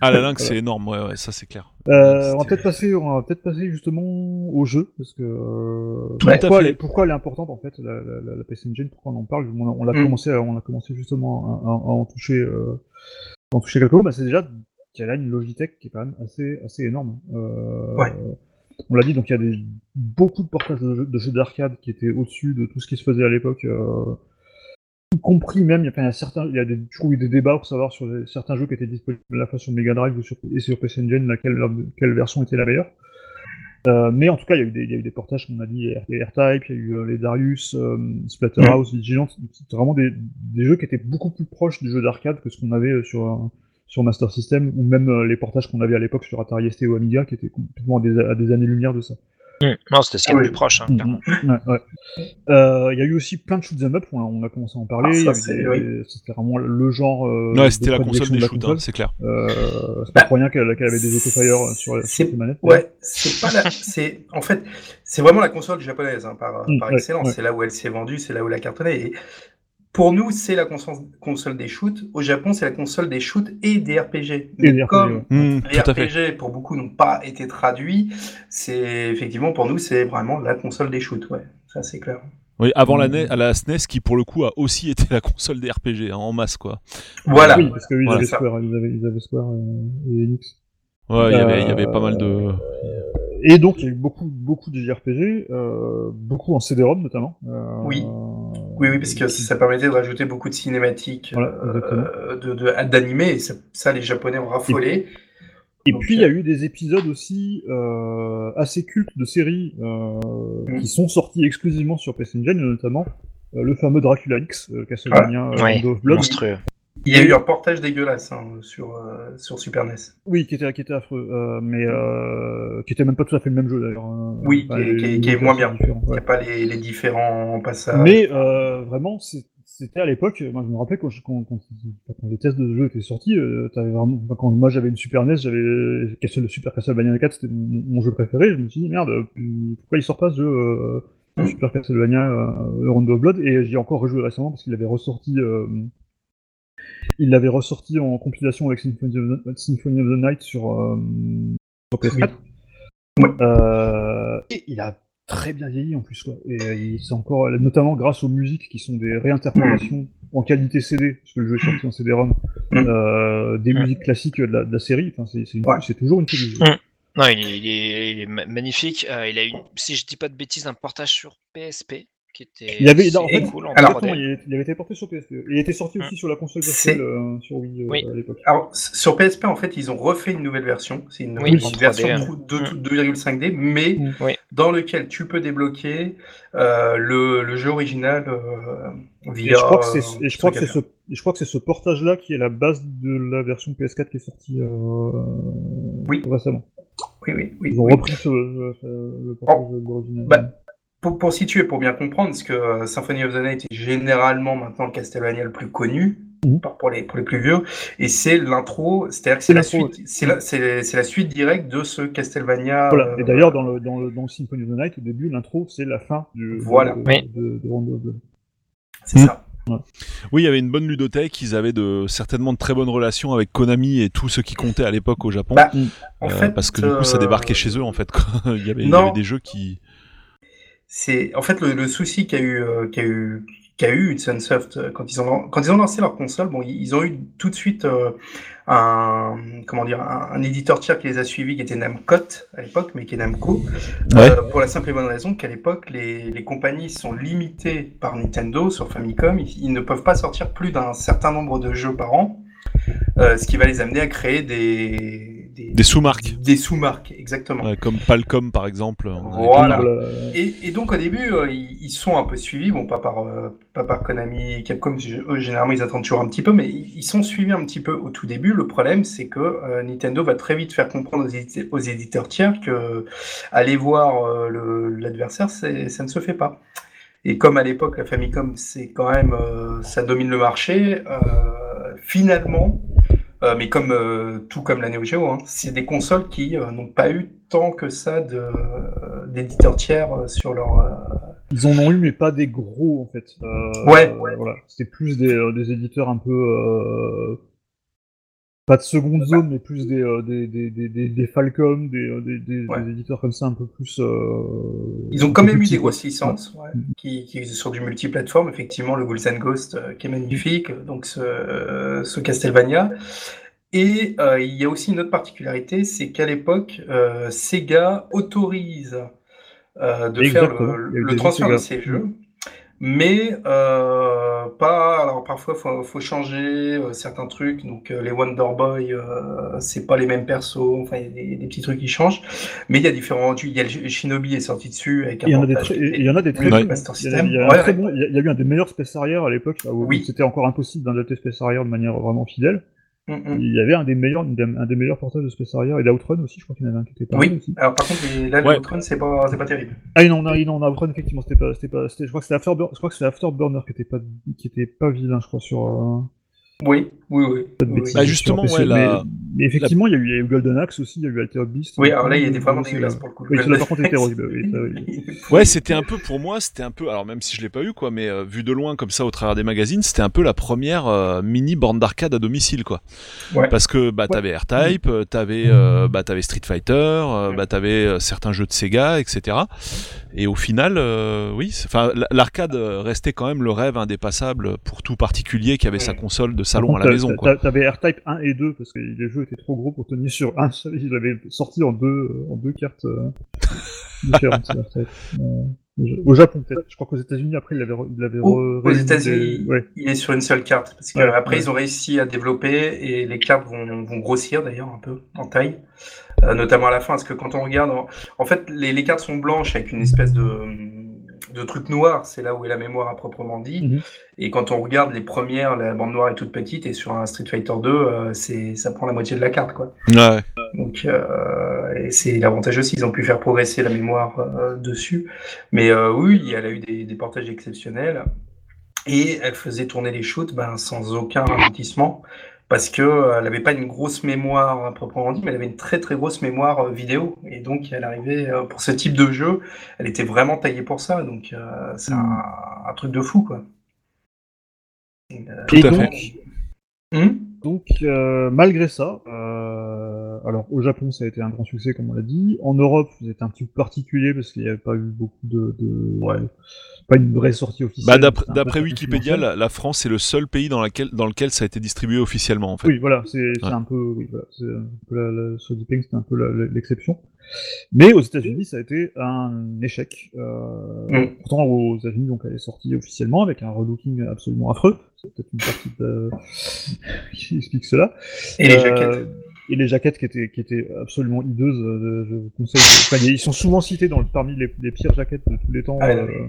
Ah la [laughs] Lynx c'est énorme, ouais, ouais, ça c'est clair. Euh, on va peut-être passer, on va peut-être passer justement au jeu parce que euh... pourquoi, elle est, pourquoi elle est importante en fait la, la, la PC Engine, pourquoi on en parle. On, on l'a mm. commencé, à, on a commencé justement à, à, à en toucher, euh, à en toucher quelques mots. Bah, c'est déjà qu'elle a une Logitech qui est quand même assez, assez énorme. Euh, ouais on l'a dit, donc il y a des, beaucoup de portages de, jeux d'arcade qui étaient au-dessus de tout ce qui se faisait à l'époque. Euh, y compris même, il y a, certains, il y a des, toujours eu des débats pour savoir sur certains jeux qui étaient disponibles à la fois sur Mega Drive sur, et sur PC Engine, laquelle, quelle version était la meilleure. Euh, mais en tout cas, il y, a eu des, il y a eu des portages, comme on a dit, il y a R-Type, il y a eu euh, les Darius, euh, Splatterhouse, Vigilante. C'était vraiment des, des, jeux qui étaient beaucoup plus proches du jeu d'arcade que ce qu'on avait sur, sur Master System, ou même euh, les portages qu'on avait à l'époque sur Atari ST ou Amiga, qui étaient complètement à des, à des années-lumière de ça. Mmh. Non, c'était ce qui est le plus proche. Hein, mmh, mmh. ouais, euh, Il y a eu aussi plein de shoot'em up, on a, on a commencé à en parler. Ah, c'était vraiment le genre. Euh, ouais, c'était la console des shoots, hein, c'est clair. Euh, c'est pas pour rien qu'elle avait des autofire sur, sur les manettes. Ouais, c'est pas la. c'est en fait, c'est vraiment la console japonaise hein, par, par excellence. C'est là où elle s'est vendue, c'est là où elle a cartonné. Et pour nous, c'est la console des shoots. Au Japon, c'est la console des shoots et des RPG. Et comme mmh, les RPG, pour beaucoup, n'ont pas été traduits, c'est effectivement pour nous, c'est vraiment la console des shoots. Ouais, ça c'est clair. Oui, avant la, mmh. la SNES, qui pour le coup a aussi [laughs] été la console des RPG hein, en masse, quoi. Voilà. Oui, parce qu'ils voilà. avaient Square, ils avaient, ils avaient Square et Enix. Ouais, il y avait, y avait pas mal de. Euh, et donc, il y a eu beaucoup, beaucoup de JRPG, euh, beaucoup en CD-ROM notamment. Euh, oui. Oui, oui, parce que ça permettait de rajouter beaucoup de cinématiques, euh, de, d'animés, et ça, les Japonais ont raffolé. Et, puis, il y a eu des épisodes aussi euh, assez cultes de séries euh, mm. qui sont sortis exclusivement sur PC Engine, notamment le fameux Dracula X, Castlevania ouais. of Blood. Monstrueux. Il y a eu un portage dégueulasse hein, sur, euh, sur Super NES. Oui, qui était, qui était affreux, euh, mais euh, qui était même pas tout à fait le même jeu d'ailleurs. Hein. Oui, qui, est, moins bien. Il n'y a pas les, les, différents passages. Mais euh, vraiment, c'était à l'époque, moi je me rappelle quand, quand, quand, quand, les tests de jeu étaient sortis, euh, vraiment, quand moi j'avais une Super NES, j'avais le Super Castlevania 4, c'était mon, jeu préféré, je me suis dit merde, pourquoi il sort pas ce jeu euh, mm. Super Castlevania euh, Rondo of Blood? Et j'y ai encore rejoué récemment parce qu'il avait ressorti il l'avait ressorti en compilation avec Symphony of the, Symphony of the Night sur, euh, sur PS4. Euh, et il a très bien vieilli en plus quoi. Et euh, c'est encore notamment grâce aux musiques qui sont des réinterprétations en qualité CD, parce que le jeu est sorti en CD-ROM, euh, des musiques classiques de la, de la série. Enfin, c'est toujours une télévision. Non, il est, il est, il est magnifique. Euh, il a une, si je dis pas de bêtises, un portage sur PSP il avait, en fait, cool, alors, il, avait été porté sur PSP. Il était sorti aussi mm. sur la console virtuelle euh, sur Wii euh, à l'époque. Alors, sur PSP, en fait, ils ont refait une nouvelle version. C'est une, oui, une version 2,5D, mm. mais dans lequel tu peux débloquer euh, le, le, jeu original euh, via. Et je crois que c'est, et je crois que c'est ce, je crois que c'est ce portage-là qui est la base de la version PS4 qui est sortie oui. récemment. Oui, oui, oui. Ils ont repris ce, le portage oh. Bah, pour, situer, pour bien comprendre, parce que euh, Symphony of the Night est généralement maintenant le Castlevania le plus connu, mhm. pour, les, pour les plus vieux, et c'est l'intro, c'est-à-dire que c'est la, suite, c'est la, la, suite directe de ce Castlevania. Voilà. et d'ailleurs, dans le, dans, le, dans Symphony of the Night, au début, l'intro, c'est la fin du, voilà. de, de, Rondo C'est ça. Oui, il y avait une bonne ludothèque, ils avaient de, certainement de très bonnes relations avec Konami et tous ceux qui comptaient à l'époque au Japon. Bah, en euh, fait, parce que du coup, ça débarquait chez eux, en fait. [laughs] il, y avait, il y avait des jeux qui c'est en fait le, souci qu'a eu euh, qu'a eu qu'a eu Hudson Soft euh, quand ils ont quand ils ont lancé leur console. Bon, ils ont eu tout de suite euh, un comment dire un, éditeur tiers qui les a suivis qui était Namco à l'époque, mais qui est Namco pour la simple et bonne raison qu'à l'époque les, les compagnies sont limitées par Nintendo sur Famicom. Ils, ne peuvent pas sortir plus d'un certain nombre de jeux par an, ce qui va les amener à créer des des, sous-marques. Des sous-marques, exactement. comme Palcom par exemple. Voilà. Et, donc au début, euh, ils, sont un peu suivis, bon pas par, euh, pas par Konami, Capcom, eux généralement ils attendent toujours un petit peu, mais ils sont suivis un petit peu au tout début. Le problème c'est que euh, Nintendo va très vite faire comprendre aux, éditeurs tiers que aller voir l'adversaire, ça ne se fait pas. Et comme à l'époque la Famicom, c'est quand même, ça domine le marché, finalement, euh, mais comme euh, tout comme la Neo Geo, hein, c'est des consoles qui euh, n'ont pas eu tant que ça d'éditeurs tiers sur leur. Ils en ont eu, mais pas des gros en fait. ouais. ouais. Voilà. C'était plus des, des, éditeurs un peu pas de seconde zone, mais plus des, euh, des, des, des, des Falcom, des, euh, des, éditeurs comme ça un peu plus. Euh, Ils ont quand même eu des grosses licences ouais, qui, qui sur du multiplateforme. Effectivement, le Ghouls and Ghost qui est magnifique, donc ce, ce Castlevania. Et il y a aussi une autre particularité, c'est qu'à l'époque, Sega autorise de faire le, le transfert de ces jeux mais euh, pas. Alors parfois, faut, faut changer euh, certains trucs. Donc euh, les Wonder Boy, euh, c'est pas les mêmes persos. Enfin, il y a des, petits trucs qui changent. Mais il y a différents. Il y a le Shinobi est sorti dessus avec un. Il y en a des. Il y en a des très. Il y a, il y a eu un des meilleurs Space Harrier à l'époque où oui. c'était encore impossible d'adapter Space Harrier de manière vraiment fidèle. Mm, mm. Il y avait un des meilleurs, un des meilleurs portages de Space Harrier et d'Outrun aussi, je crois qu'il y en avait un qui était pas Oui, aussi. alors par contre, là, ouais. l'Outrun, c'est pas, pas terrible. Ah non, non, non, Outrun, effectivement, c'était pas, c'était pas, je crois que c'est Afterburner, je crois que c'est Afterburner qui était pas, qui était pas vilain, je crois, sur, euh... Oui, oui, oui. oui, Bah justement, ouais, la... mais, effectivement, il y, a eu Golden Axe aussi, il y a eu Alter Beast. Oui, alors là, il y a des vraiment dégueulasses pour le coup. Oui, celui-là, par contre, était horrible. ouais, c'était un peu, pour moi, c'était un peu, alors même si je l'ai pas eu, quoi, mais euh, vu de loin, comme ça, au travers des magazines, c'était un peu la première euh, mini borne d'arcade à domicile, quoi. Ouais. Parce que, bah, t'avais R-Type, euh, t'avais, euh, bah, t'avais Street Fighter, bah, t'avais certains jeux de Sega, etc. Et au final, oui, enfin, l'arcade restait quand même le rêve indépassable pour tout particulier qui avait sa console de salon à la maison. T'avais R-Type 1 et 2 parce que les jeux étaient trop gros pour tenir sur un seul. Ils l'avaient sorti en deux, en deux cartes euh, [laughs] différentes. Euh, au Japon peut-être. Je crois qu'aux États-Unis après ils l'avaient. Oh, aux États-Unis, ouais. il est sur une seule carte parce que ouais, après ils ont réussi à développer et les cartes vont, vont grossir d'ailleurs un peu en taille, euh, notamment à la fin parce que quand on regarde, en, en fait les, les cartes sont blanches avec une espèce de de trucs noirs, c'est là où est la mémoire à proprement dit. Mm -hmm. Et quand on regarde les premières, la bande noire est toute petite, et sur un Street Fighter 2, euh, c'est ça prend la moitié de la carte, quoi. Ouais. Donc, euh, et c'est l'avantage aussi, ils ont pu faire progresser la mémoire euh, dessus. Mais euh, oui, elle a eu des, des portages exceptionnels, et elle faisait tourner les shoots ben, sans aucun ralentissement parce que euh, n'avait pas une grosse mémoire à proprement dit, mais elle avait une très très grosse mémoire euh, vidéo. Et donc, elle arrivait euh, pour ce type de jeu, elle était vraiment taillée pour ça. Donc, c'est mm. un, un, truc de fou, quoi. Tout à donc, fait. Hmm? Donc, malgré ça, alors au Japon, ça a été un grand succès, comme on l'a dit. En Europe, c'était un petit peu particulier parce qu'il n'y avait pas eu beaucoup de, de... Ouais pas une vraie sortie officielle. Bah, D'après Wikipédia, la, la, France est le seul pays dans, laquelle, dans lequel ça a été distribué officiellement. En fait. Oui, voilà, c'est ouais. un peu, oui, voilà, un peu la, la, sur Deeping, c'était un peu l'exception. Mais aux États-Unis, ça a été un échec. Euh, mm. Pourtant, aux États-Unis, donc, elle est sortie officiellement avec un relooking absolument affreux. C'est peut-être une partie de... [laughs] qui explique cela. Et les euh, jaquettes et les jaquettes qui étaient, qui étaient absolument hideuses. Euh, je vous conseille. Enfin, ils sont souvent cités dans le, parmi les, les, pires jaquettes de tous les temps. Ah, euh,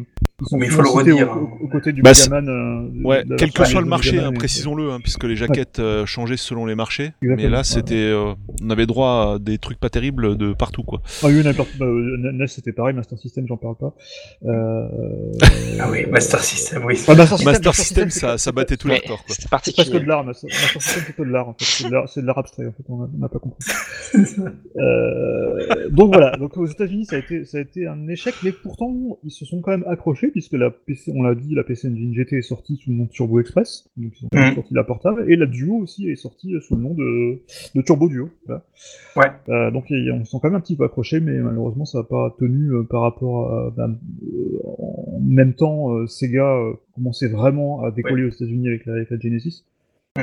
mais il faut le redire. Au, au, côté du bah, Megaman. Euh, ouais, quel que soit le marché, hein, précisons-le, hein, puisque les jaquettes ouais. changeaient selon les marchés. Exactement. Mais là, c'était, on avait droit à des trucs pas terribles de partout, quoi. Ah oui. Bah, NES c'était pareil, Master System, j'en parle pas. ah oui, Master System, oui. Ah, Master, System, Master System, ça, ça battait tous les records, quoi. C'est particulier. C'est presque de l'art, Master System, c'est de l'art, en fait. C'est de l'art abstrait, en fait. On n'a pas compris. [laughs] euh, donc voilà, donc aux États-Unis ça a été ça a été un échec, mais pourtant ils se sont quand même accrochés puisque la PC, on l'a dit, la PC Engine GT est sortie sous le nom de Turbo Express, donc ils ont mmh. sorti la portable, et la Duo aussi est sortie sous le nom de, de Turbo Duo. Voilà. Ouais. Euh, donc on se sent quand même un petit peu accrochés, mais malheureusement ça n'a pas tenu euh, par rapport à bah, euh, en même temps Sega commençait vraiment à décoller ouais. aux États-Unis avec la, avec la Genesis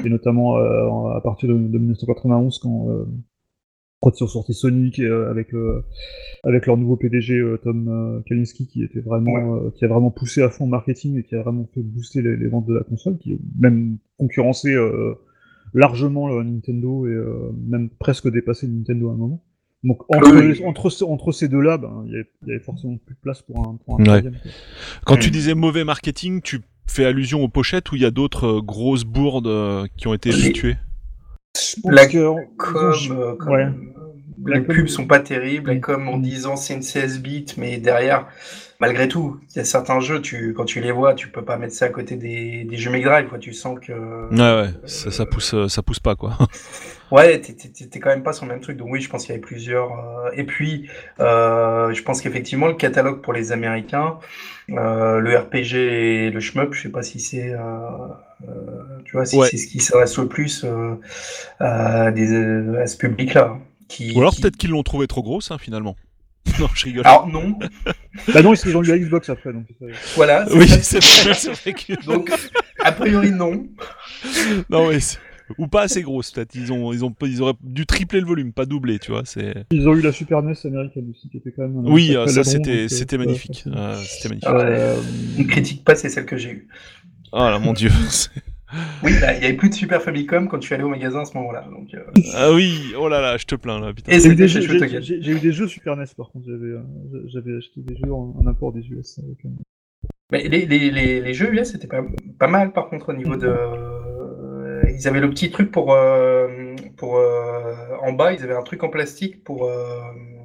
et notamment à partir de, de 1991 quand quand ils ont sorti Sonic euh, avec avec leur nouveau PDG Tom Kalinske qui était vraiment ouais. qui a vraiment poussé à fond le marketing et qui a vraiment fait booster les, les ventes de la console qui a même concurrencé largement Nintendo et même presque dépassé Nintendo à un moment. Donc entre, entre, entre, ces deux-là, ben, il y, avait forcément plus de place pour un, pour un troisième. Quand tu disais mauvais marketing, tu fais allusion aux pochettes ou il y a d'autres grosses bourdes qui ont été effectuées La com, ouais. les pubs sont pas terribles, comme en disant c'est une 16 bits, mais derrière, malgré tout, il y a certains jeux, tu, quand tu les vois, tu peux pas mettre ça à côté des, des jeux Mega Drive, quoi. Tu sens que. Ouais, ouais, ça, ça pousse, ça pousse pas, quoi. [laughs] ouais, t'es quand même pas sur le même truc. Donc oui, je pense qu'il y avait plusieurs. Euh, et puis, euh, je pense qu'effectivement, le catalogue pour les Américains, euh, le RPG et le shmup, je sais pas si c'est. tu vois, si c'est ce qui s'adresse le plus à, des, à ce public-là. Ou alors peut-être qu'ils l'ont trouvé trop grosse, hein, finalement. [laughs] Non, je rigole. Alors non. [laughs] bah non, ils ont eu la Xbox après. Donc... Voilà. Oui, c'est vrai. que... Donc, a priori, non. non, mais ou pas assez grosse peut-être. Ils ont, ils ont, ils auraient dû tripler le volume, pas doubler, tu vois. C'est. Ils ont eu la Super NES américaine aussi, qui était quand même. oui, ça c'était, c'était magnifique. c'était magnifique. Euh, ne critique pas, c'est celle que j'ai eue. Oh là, mon dieu. [laughs] Oui, il n'y avait plus de Super Famicom quand tu es allé au magasin à ce moment-là. Donc, euh. Ah oui, oh là là, je te plains là. Putain. J'ai eu, des jeux, j'ai, eu des jeux Super NES par contre, j'avais, euh, j'avais acheté des jeux en, import des US. Avec, euh. Mais les, les, les, les, jeux US c'était pas, pas mal par contre au niveau de. Ils avaient le petit truc pour. pour en bas, ils avaient un truc en plastique pour.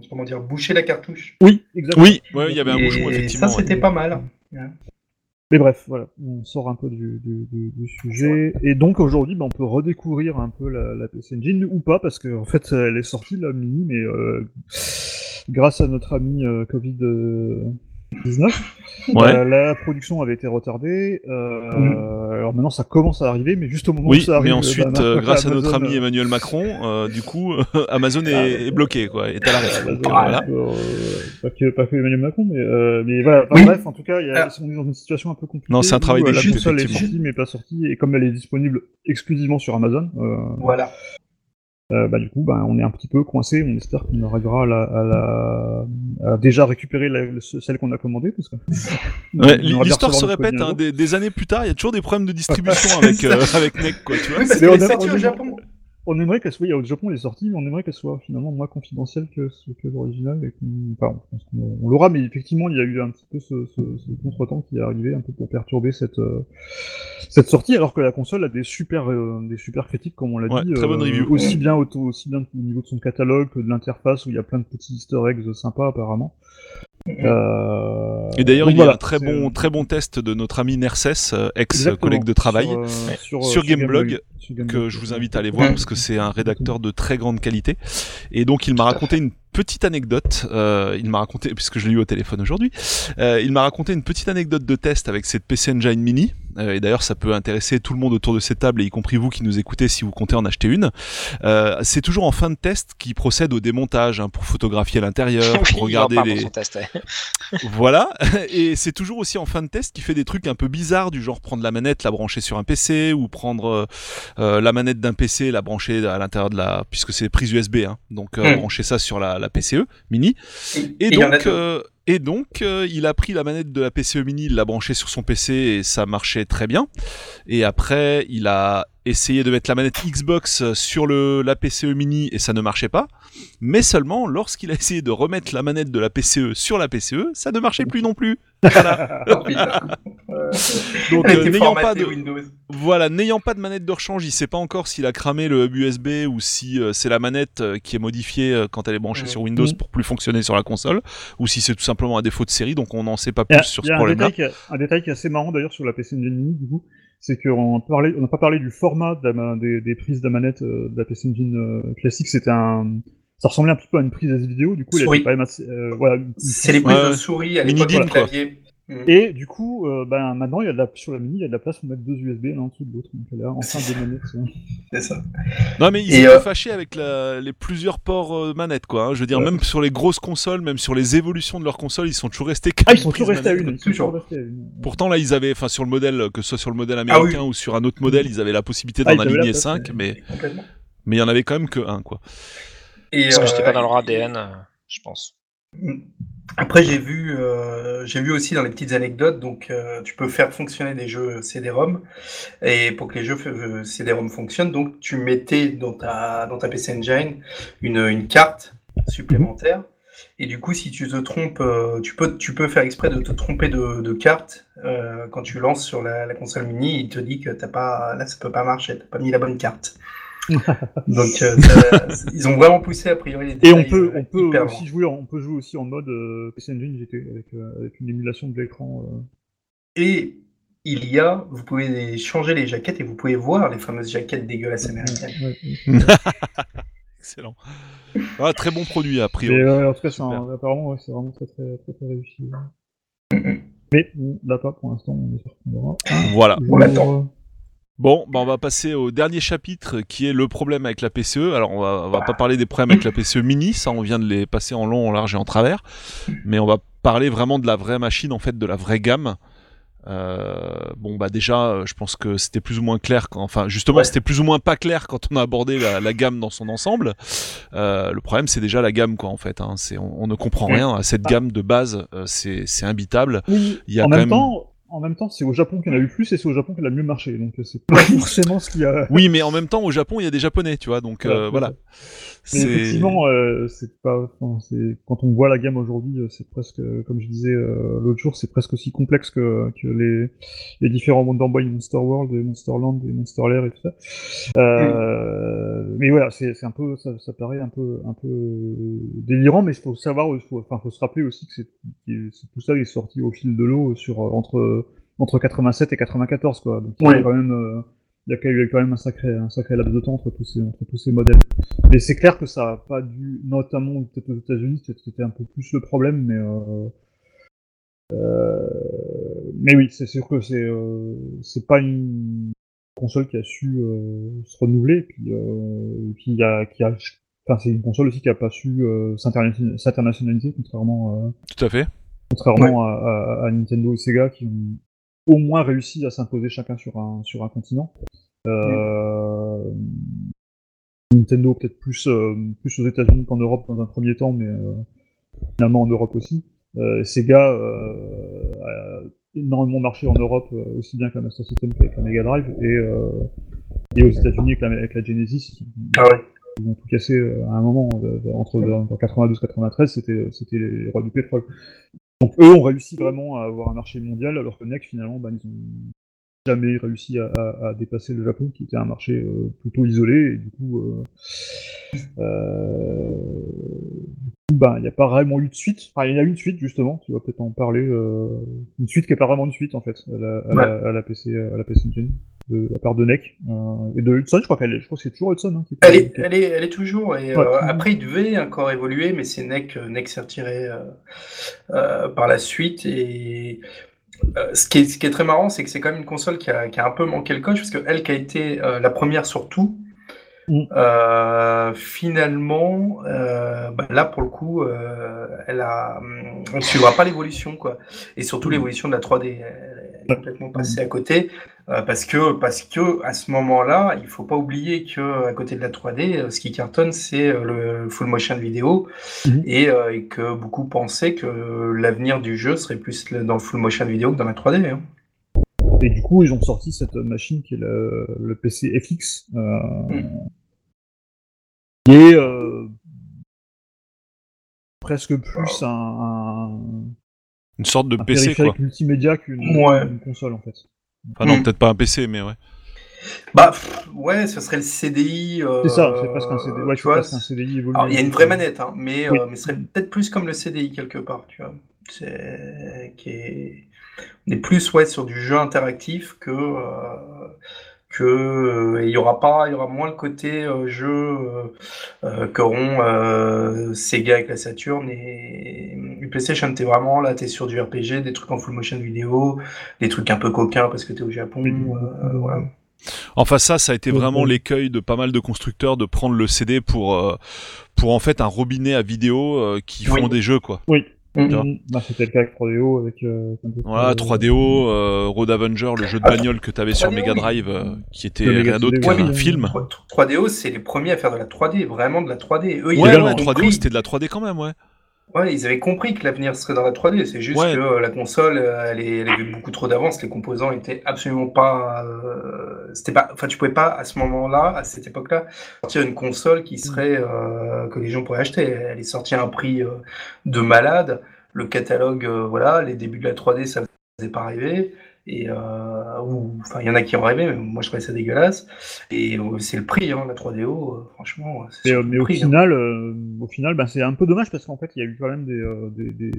comment dire, boucher la cartouche. Oui, exactement. Oui, il y avait un bouchon effectivement. Ça c'était pas mal. Mais bref, voilà, on sort un peu du, du, du, sujet. Et donc aujourd'hui, bah, on peut redécouvrir un peu la, la, PC Engine, ou pas, parce qu'en en fait, elle est sortie, la mini, mais euh, grâce à notre ami euh, Covid, 19. Euh, la production avait été retardée. Euh, mm. Alors maintenant, ça commence à arriver, mais juste au moment où ça arrive. mais ensuite, euh, grâce à notre ami Emmanuel Macron, du coup, [laughs] Amazon est, est, bloqué, quoi, est à l'arrêt. voilà. pas, que, pas que Emmanuel Macron, mais, mais voilà. Bref, en tout cas, y a, ah. on est dans une situation un peu compliquée. Non, c'est un travail d'équipe. La console est sortie, mais pas sortie, et comme elle est disponible exclusivement sur Amazon. voilà. Euh, bah, du coup, bah, on est un petit peu coincé. On espère qu'on arrivera à, la, à, la, à déjà récupérer la, celle qu'on a commandée. Parce que ouais, L'histoire se répète hein, des, des, années plus tard. Il y a toujours des problèmes de distribution [laughs] avec, euh, avec NEC. Quoi, tu vois oui, parce qu'elle est au Japon on aimerait qu'elle soit, il y a au Japon, elle est sortie, mais on aimerait qu'elle soit finalement moins confidentielle que, que l'original. Et enfin, on, on l'aura, mais effectivement, il y a eu un petit peu ce, ce, ce contretemps qui est arrivé un peu pour perturber cette, euh, cette sortie, alors que la console a des super, euh, des super critiques, comme on l'a dit. Très bonne euh, review. Aussi bien, au, aussi bien au niveau de son catalogue que de l'interface, où il y a plein de petits easter eggs sympas apparemment. Euh... Et d'ailleurs, il y a un très bon, très bon test de notre ami Nerses, ex-collègue de travail, sur, sur, sur Gameblog, que je vous invite à aller voir parce que c'est un rédacteur de très grande qualité. Et donc il m'a raconté une petite anecdote. Euh, il m'a raconté, puisque je l'ai eu au téléphone aujourd'hui, euh, il m'a raconté une petite anecdote de test avec cette PC Engine Mini. Euh, et d'ailleurs, ça peut intéresser tout le monde autour de cette table, et y compris vous qui nous écoutez si vous comptez en acheter une. Euh, c'est toujours en fin de test qui procède au démontage hein, pour photographier l'intérieur, [laughs] pour regarder les. Test, [laughs] voilà. Et c'est toujours aussi en fin de test qui fait des trucs un peu bizarres du genre prendre la manette, la brancher sur un PC, ou prendre euh, la manette d'un PC, la brancher à l'intérieur de la, puisque c'est prise USB, hein, donc hmm. brancher ça sur la, la PCE mini. Et, donc, et donc euh, il a pris la manette de la PCE mini, il l'a branchée sur son PC et ça marchait très bien. Et après, il a essayé de mettre la manette Xbox sur le, la PCE mini et ça ne marchait pas. Mais seulement lorsqu'il a essayé de remettre la manette de la PCE sur la PCE, ça ne marchait plus non plus. [laughs] Voilà. Donc [laughs] euh, n'ayant pas de voilà, n'ayant pas de manette de rechange, il sait pas encore s'il a cramé le hub USB ou si euh, c'est la manette euh, qui est modifiée quand elle est branchée sur Windows mm. pour plus fonctionner sur la console ou si c'est tout simplement un défaut de série. Donc on n'en sait pas plus sur ce problème-là. Un détail qui est assez marrant d'ailleurs sur la PC Engine Mini du coup, c'est qu'on n'a pas parlé du format des, des, prises de manette de la PC Engine classique. C'était un ça ressemblait un petit peu à une prise vidéo, du coup, il avait quand même assez, euh, voilà. C'est les prises de souris à l'époque clavier. Mm. Et du coup, euh, ben, maintenant, il y a de la, sur la mini, il y a de la place pour mettre deux USB l'un en dessous de l'autre. Donc là, enfin deux manettes. C'est ça. Non, mais ils sont euh... fâchés avec la, les plusieurs ports euh, manettes, quoi. Hein. Je veux dire, même sur les grosses consoles, même sur les évolutions de leurs consoles, ils sont toujours restés. Ah, ils sont toujours restés à une. Toujours. Restés à une. Pourtant, là, ils avaient, enfin, sur le modèle, que ce soit sur le modèle ah américain ou sur un autre modèle, ils avaient la possibilité ah, d'en aligner 5, mais mais il y en avait quand même que un, quoi. Et Parce que j'étais pas euh, dans leur ADN, euh, je pense. Après, j'ai vu, euh, vu aussi dans les petites anecdotes, donc euh, tu peux faire fonctionner des jeux CD-ROM, et pour que les jeux euh, CD-ROM fonctionnent, donc tu mettais dans ta, dans ta PC Engine une, une carte supplémentaire, et du coup, si tu te trompes, tu peux, tu peux faire exprès de te tromper de, de carte quand tu lances sur la, console mini, il te dit que t'as pas, là ça peut pas marcher, t'as pas mis la bonne carte. [laughs] Donc euh, [laughs] ils ont vraiment poussé a priori Et on peut, on peut aussi jouer, on peut jouer aussi en mode euh, PC Engine GT avec, euh, avec, une émulation de l'écran. Et il y a, vous pouvez changer les jaquettes et vous pouvez voir les fameuses jaquettes dégueulasses américaines. [laughs] Excellent. Ah, très bon produit a priori. en tout cas, apparemment, c'est vraiment très très, très, très réussi. Mais là pas pour l'instant, on est Voilà. On attend. Bon, bah on va passer au dernier chapitre qui est le problème avec la PCE. Alors on va, on va pas parler des problèmes avec la PCE mini, ça on vient de les passer en long, en large et en travers, mais on va parler vraiment de la vraie machine, en fait, de la vraie gamme. Euh, bon bah déjà, je pense que c'était plus ou moins clair. Quand, enfin, justement, c'était plus ou moins pas clair quand on a abordé la, gamme dans son ensemble. Euh, le problème, c'est déjà la gamme, quoi, en fait. Hein. C'est, on, ne comprend rien à cette gamme de base. Euh, c'est, imbitable. Il y a en même temps, en même temps, c'est au Japon qu'il y en a eu plus et c'est au Japon qu'elle a mieux marché. Donc c'est pas forcément ce qu'il y a. Oui, mais en même temps, au Japon, il y a des Japonais, tu vois. Donc euh, voilà. Mais effectivement, euh, c'est pas. c'est quand on voit la gamme aujourd'hui, euh, c'est presque, comme je disais euh, l'autre jour, c'est presque aussi complexe que, que les, les différents Wonder Boy, Monster World, et Monster Land, et Monster Lair et tout ça. Euh, Mais voilà, c'est un peu, ça, ça, paraît un peu, un peu délirant, mais il faut savoir, faut, enfin, faut se rappeler aussi que c'est tout ça est sorti au fil de l'eau sur entre entre 87 et 94 quoi. Donc a quand même il y a quand même un sacré, un sacré laps de temps entre tous ces, entre tous ces modèles. Mais c'est clair que ça a pas dû, notamment peut-être aux États-Unis, c'était un peu plus le problème, mais euh, euh, mais oui, c'est sûr que c'est euh, c'est pas une console qui a su euh, se renouveler, et puis, euh, et a, qui a, enfin c'est une console aussi qui a pas su s'internationaliser, contrairement. Tout à fait. Contrairement à, à, à, Nintendo et Sega qui ont au moins réussi à s'imposer chacun sur un, sur un continent. Euh, Nintendo peut-être plus, euh, plus aux États-Unis qu'en Europe dans un premier temps, mais euh, finalement en Europe aussi. Sega a énormément marché en Europe, aussi bien qu'un Master System qu'avec la Mega Drive, et, et aux États-Unis avec la, avec la Genesis. Ah ouais. Ils ont tout cassé à un moment, entre 92 et 93, c'était les rois du pétrole. Donc eux ont réussi vraiment à avoir un marché mondial, alors que NEC finalement, bah, ils ont jamais réussi à, à, dépasser le Japon, qui était un marché euh, plutôt isolé, et du coup, euh, euh, bah, il n'y a pas vraiment eu de suite. Enfin, il y a eu une suite justement, tu vas peut-être en parler, euh, une suite qui n'est pas vraiment une suite en fait, à la, à la, à la PC, à la PC Engine de la part de NEC et de Hudson, je crois qu'elle je crois que c'est toujours Hudson. Hein, qui elle, est, elle, est, elle est toujours. Et après, il devait encore évoluer, mais c'est NEC, NEC s'est retiré par la suite. Et ce qui, est, ce, qui est, très marrant, c'est que c'est quand même une console qui a, qui a, un peu manqué le coche, parce qu'elle qui a été la première sur tout, mm. finalement, bah, là pour le coup, elle a, on ne suivra pas l'évolution, quoi. Et surtout mm. l'évolution de la 3D. Complètement passée à côté. Euh, parce que parce que à ce moment-là, il faut pas oublier que à côté de la 3D, euh, ce qui cartonne, c'est euh, le full motion vidéo mhm. et, et, que beaucoup pensaient que l'avenir du jeu serait plus dans le full motion vidéo que dans la 3D. Hein. Et du coup, ils ont sorti cette machine qui est le, le PC FX, euh, mm. euh, presque plus un, un, une sorte de PC quoi, multimédia qu'une ouais. console en fait. Enfin non, hmm. peut-être pas un PC, mais ouais. Bah ouais, ce serait le CDI. Euh, c'est ça, c'est presque un CDI. Ouais, tu vois, un CDI Alors, il y a une vraie manette, hein, mais, euh, mais ce serait peut-être plus comme le CDI quelque part, tu vois. C'est qui est... On est plus ouais sur du jeu interactif que euh, que euh, il y aura pas, il y aura moins le côté euh, jeu euh, qu'auront Sega avec la Saturn et, PlayStation. T'es vraiment là, t'es sur du RPG, des trucs en full motion vidéo, des trucs un peu coquins parce que t'es au Japon. voilà. Enfin ça, ça a été vraiment l'écueil de pas mal de constructeurs de prendre le CD pour pour en fait un robinet à vidéo qui font des jeux quoi. Oui. Mm-hmm. Bah, c'était le cas avec 3DO. Avec, euh, voilà, 3DO, euh, Road Avenger, le jeu de bagnole que tu avais sur Mega Drive, euh, qui était rien d'autre qu'un film. 3DO, c'est les premiers à faire de la 3D, vraiment de la 3D. Eux, ouais, 3DO, c'était de la 3D quand même, ouais. Ouais, ils avaient compris que l'avenir serait dans la 3D. C'est juste que euh, la console, euh, elle, est, elle avait beaucoup trop d'avance. Les composants étaient absolument pas. Euh, c'était pas. Enfin, tu pouvais pas à ce moment-là, à cette époque-là, sortir une console qui serait que les gens pourraient acheter. Elle est sortie à un prix de malade. Le catalogue, voilà, les débuts de la 3D, ça ne faisait pas rêver. Et euh, enfin, il y en a qui ont rêvé, mais moi je trouvais ça dégueulasse. Et euh, c'est le prix, hein, la 3DO, euh, franchement. mais au, hein. final, au final, ben, c'est un peu dommage parce qu'en fait, il y a eu quand même des, des, des,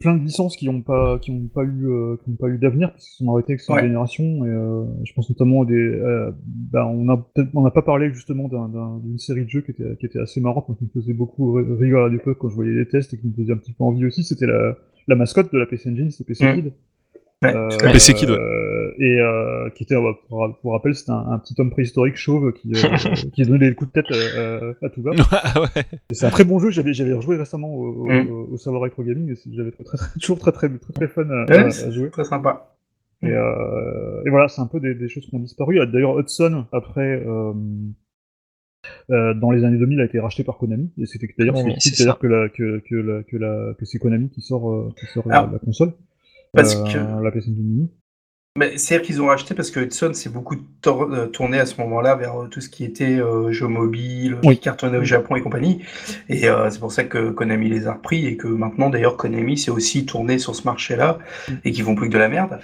plein de licences qui n'ont pas, qui ont pas eu, qui ont pas eu d'avenir parce qu'ils sont arrêtés avec cette génération. Et je pense notamment à des, ben, on a on n'a pas parlé justement d'une série de jeux qui était, qui était assez marrante, qui me faisait beaucoup rire à l'époque quand je voyais les tests et qui me faisait un petit peu envie aussi. C'était la la mascotte de la PC Engine, c'est PC mmh. Ouais, euh, PC Kid, euh, et euh, qui était, pour, pour rappel, c'était un, petit homme préhistorique chauve qui, euh, [laughs] qui donnait des coups de tête euh, à tout va. ouais. C'est un très bon jeu. J'avais j'avais rejoué récemment au, au, au, Savoir Retro Gaming. J'avais très, très, [laughs] toujours très très très, très fun à, à, jouer. Très sympa. Et, et voilà, c'est un peu des, des, choses qui ont disparu. D'ailleurs, Hudson après. Euh, dans les années 2000 a été racheté par Konami et c'était d'ailleurs c'est-à-dire que, que, que, que, que c'est Konami qui sort, euh, qui sort la, console parce euh, que la PS Mini c'est-à-dire qu'ils ont racheté parce que Hudson s'est beaucoup euh, tourné à ce moment-là vers euh, tout ce qui était euh, jeux mobiles, qui cartonnait au Japon et compagnie. Et c'est pour ça que Konami les a repris et que maintenant, d'ailleurs, Konami s'est aussi tourné sur ce marché-là et qu'ils font plus que de la merde.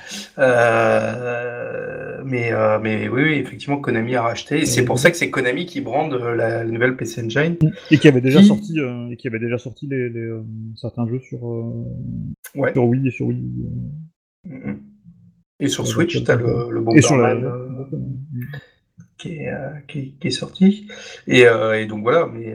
mais, mais oui, oui, effectivement, Konami a racheté. Et c'est pour ça que c'est Konami qui brande la, nouvelle PC Engine. Et qui avait déjà sorti, et qui avait déjà sorti les, certains jeux sur, sur Wii et sur Wii. Mm, mm. Et sur Switch, tu as le, le Bomberman euh, qui, est, euh, qui, qui, est, sorti. Et, euh, et donc voilà, mais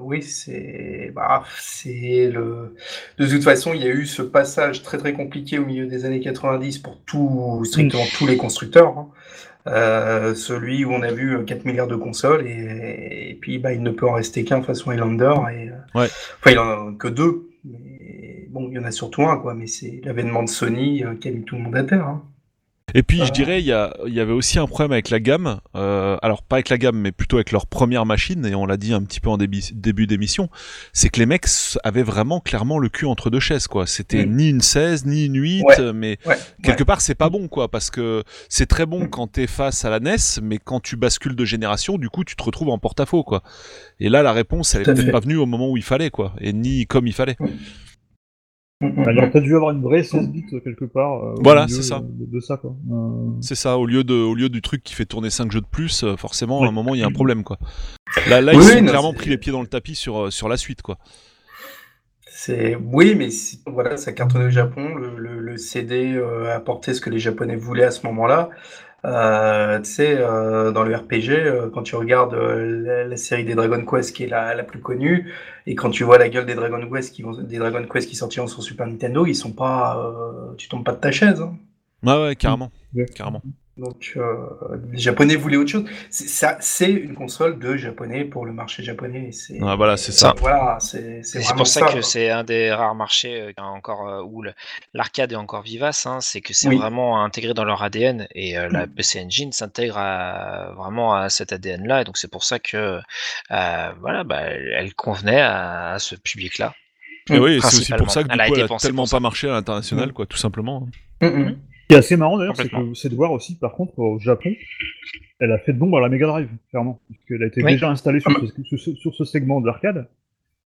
oui, c'est bah, c'est le. De toute façon, il y a eu ce passage très très compliqué au milieu des années 90 pour tout, strictement tous les constructeurs. Hein. Euh, celui où on a vu 4 milliards de consoles et, et puis bah, il ne peut en rester qu'un façon Highlander et ouais. enfin il en a que deux mais bon, il y en a surtout un, quoi. Mais c'est l'avènement de Sony euh, qui a mis tout le monde à terre. Hein. Et puis je dirais, il y, y, avait aussi un problème avec la gamme. Euh, alors pas avec la gamme, mais plutôt avec leur première machine. Et on l'a dit un petit peu en début, début d'émission, c'est que les mecs avaient vraiment clairement le cul entre deux chaises, quoi. C'était ni une 16, ni une 8, mais quelque part c'est pas bon, quoi, parce que c'est très bon quand t'es face à la NES, mais quand tu bascules de génération, du coup tu te retrouves en porte-à-faux, quoi. Et là la réponse, elle est peut-être pas venue au moment où il fallait, quoi, et ni comme il fallait. Alors, t'as dû avoir une vraie 16 bits euh, quelque part. Euh, voilà, c'est ça. De, ça, quoi. Euh, c'est ça, au lieu, de, au lieu du truc qui fait tourner 5 jeux de plus, forcément, à un moment, il y a un problème, quoi. Là, là ils ont clairement pris les pieds dans le tapis sur, sur la suite, quoi. C'est oui, mais voilà, ça cartonnait au Japon. Le, le, CD apportait ce que les Japonais voulaient à ce moment-là. Euh, tu sais, euh, dans le RPG, euh, quand tu regardes euh, la, série des Dragon Quest qui est la, la, plus connue, et quand tu vois la gueule des Dragon Quest qui vont, des Dragon Quest qui sortiront sur Super Nintendo, ils sont pas, tu tombes pas de ta chaise. Hein. Ouais, ouais, carrément, carrément. Donc euh, les Japonais voulaient autre chose. Ça, c'est une console de Japonais pour le marché japonais. C'est voilà, c'est ça. Voilà, c'est pour ça, que c'est un des rares marchés euh, encore euh, où l'arcade est encore vivace. Hein, c'est que c'est vraiment intégré dans leur ADN et la mm. PC Engine s'intègre vraiment à cet ADN-là. Et donc c'est pour ça que voilà, bah, elle convenait à, ce public-là. Et oui, c'est aussi pour ça que du coup, elle a tellement pas marché à l'international, mm. quoi, tout simplement. Mm, ce qui est assez marrant d'ailleurs, c'est de voir aussi, par contre, au Japon, elle a fait de bombe à la Mega Drive, clairement. Puisqu'elle a été déjà installée sur, ce, sur, ce, segment de l'arcade.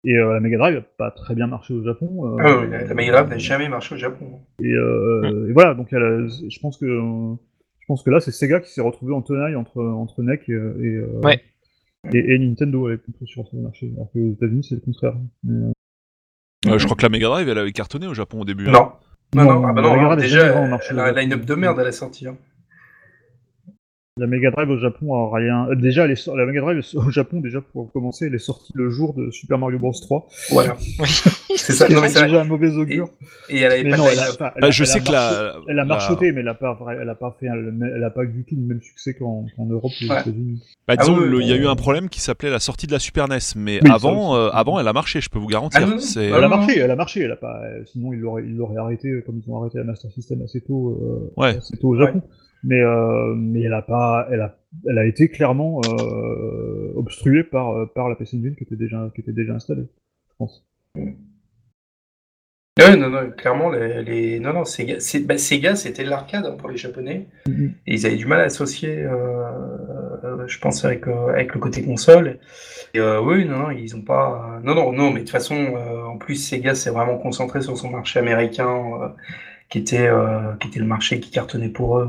Et euh, la Mega Drive n'a pas très bien marché au Japon. Euh, ah la, Mega Drive n'a jamais marché au Japon. Et, euh, et voilà, donc elle je pense que je pense que là, c'est Sega qui s'est retrouvé en tenaille entre, entre NEC et, et, ouais. et, Nintendo avec sur ce marché. Alors qu'aux États-Unis, c'est le contraire. Mais, je crois que la Mega Drive, elle avait cartonné au Japon au début. Hein. Non. Non, non, ah bah non, déjà, la line-up de merde à la sortie. Hein. La Mega Drive au Japon a rien. Euh, déjà, la Mega Drive au Japon, déjà pour commencer, elle est sortie le jour de Super Mario Bros 3. Voilà. [laughs] c'est ça. C'est déjà un mauvais augure. Et, elle avait pas. Bah, je sais que la. Elle a marchoté, mais elle a pas, elle a pas fait, elle a pas du tout le même succès qu'en Europe ou aux États-Unis. Bah, disons, ah il y a eu un problème qui s'appelait la sortie de la Super NES, mais avant, euh, avant, elle a marché, je peux vous garantir. Ah, elle a marché, elle a marché, elle a pas. Sinon, ils l'auraient, arrêté comme ils ont arrêté la Master System assez tôt, euh, assez tôt au Japon. Mais mais elle a pas, elle a, elle a été clairement obstruée par par la PC Engine qui était déjà qui était déjà installée, je pense. Oui, non, non, clairement, les, non, non, Sega, bah, Sega c'était l'arcade hein, pour les Japonais. Mm-hmm. Et ils avaient du mal à associer, euh, euh, je pense, avec, euh, avec le côté console. Et oui, non, non, ils ont pas. Non, non, non, mais de toute façon, en plus, Sega s'est vraiment concentré sur son marché américain, qui, était, qui était le marché qui cartonnait pour eux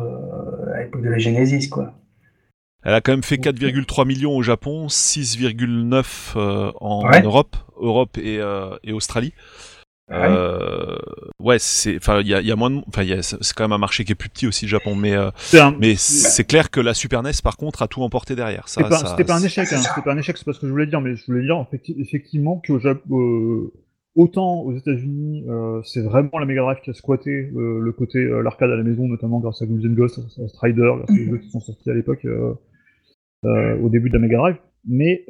à l'époque de la Genesis, quoi. Elle a quand même fait 4,3 millions au Japon, 6,9 en Europe, Europe et, et Australie. Euh, ouais, c'est, enfin, il y a, y a, moins, enfin, c'est quand même un marché qui est plus petit aussi, le Japon, mais, euh, mais c'est clair que la Super NES, par contre, a tout emporté derrière. Ça, c'était pas, un échec, hein, c'était pas un échec, c'est pas ce que je voulais dire, mais je voulais dire effectivement qu'au Japon, euh, autant aux États-Unis, euh, c'est vraiment la Mega Drive qui a squatté le côté l'arcade à la maison, notamment grâce à Ghouls Ghost, à Strider, grâce aux jeux qui sont sortis à l'époque, au début de la Mega Drive, mais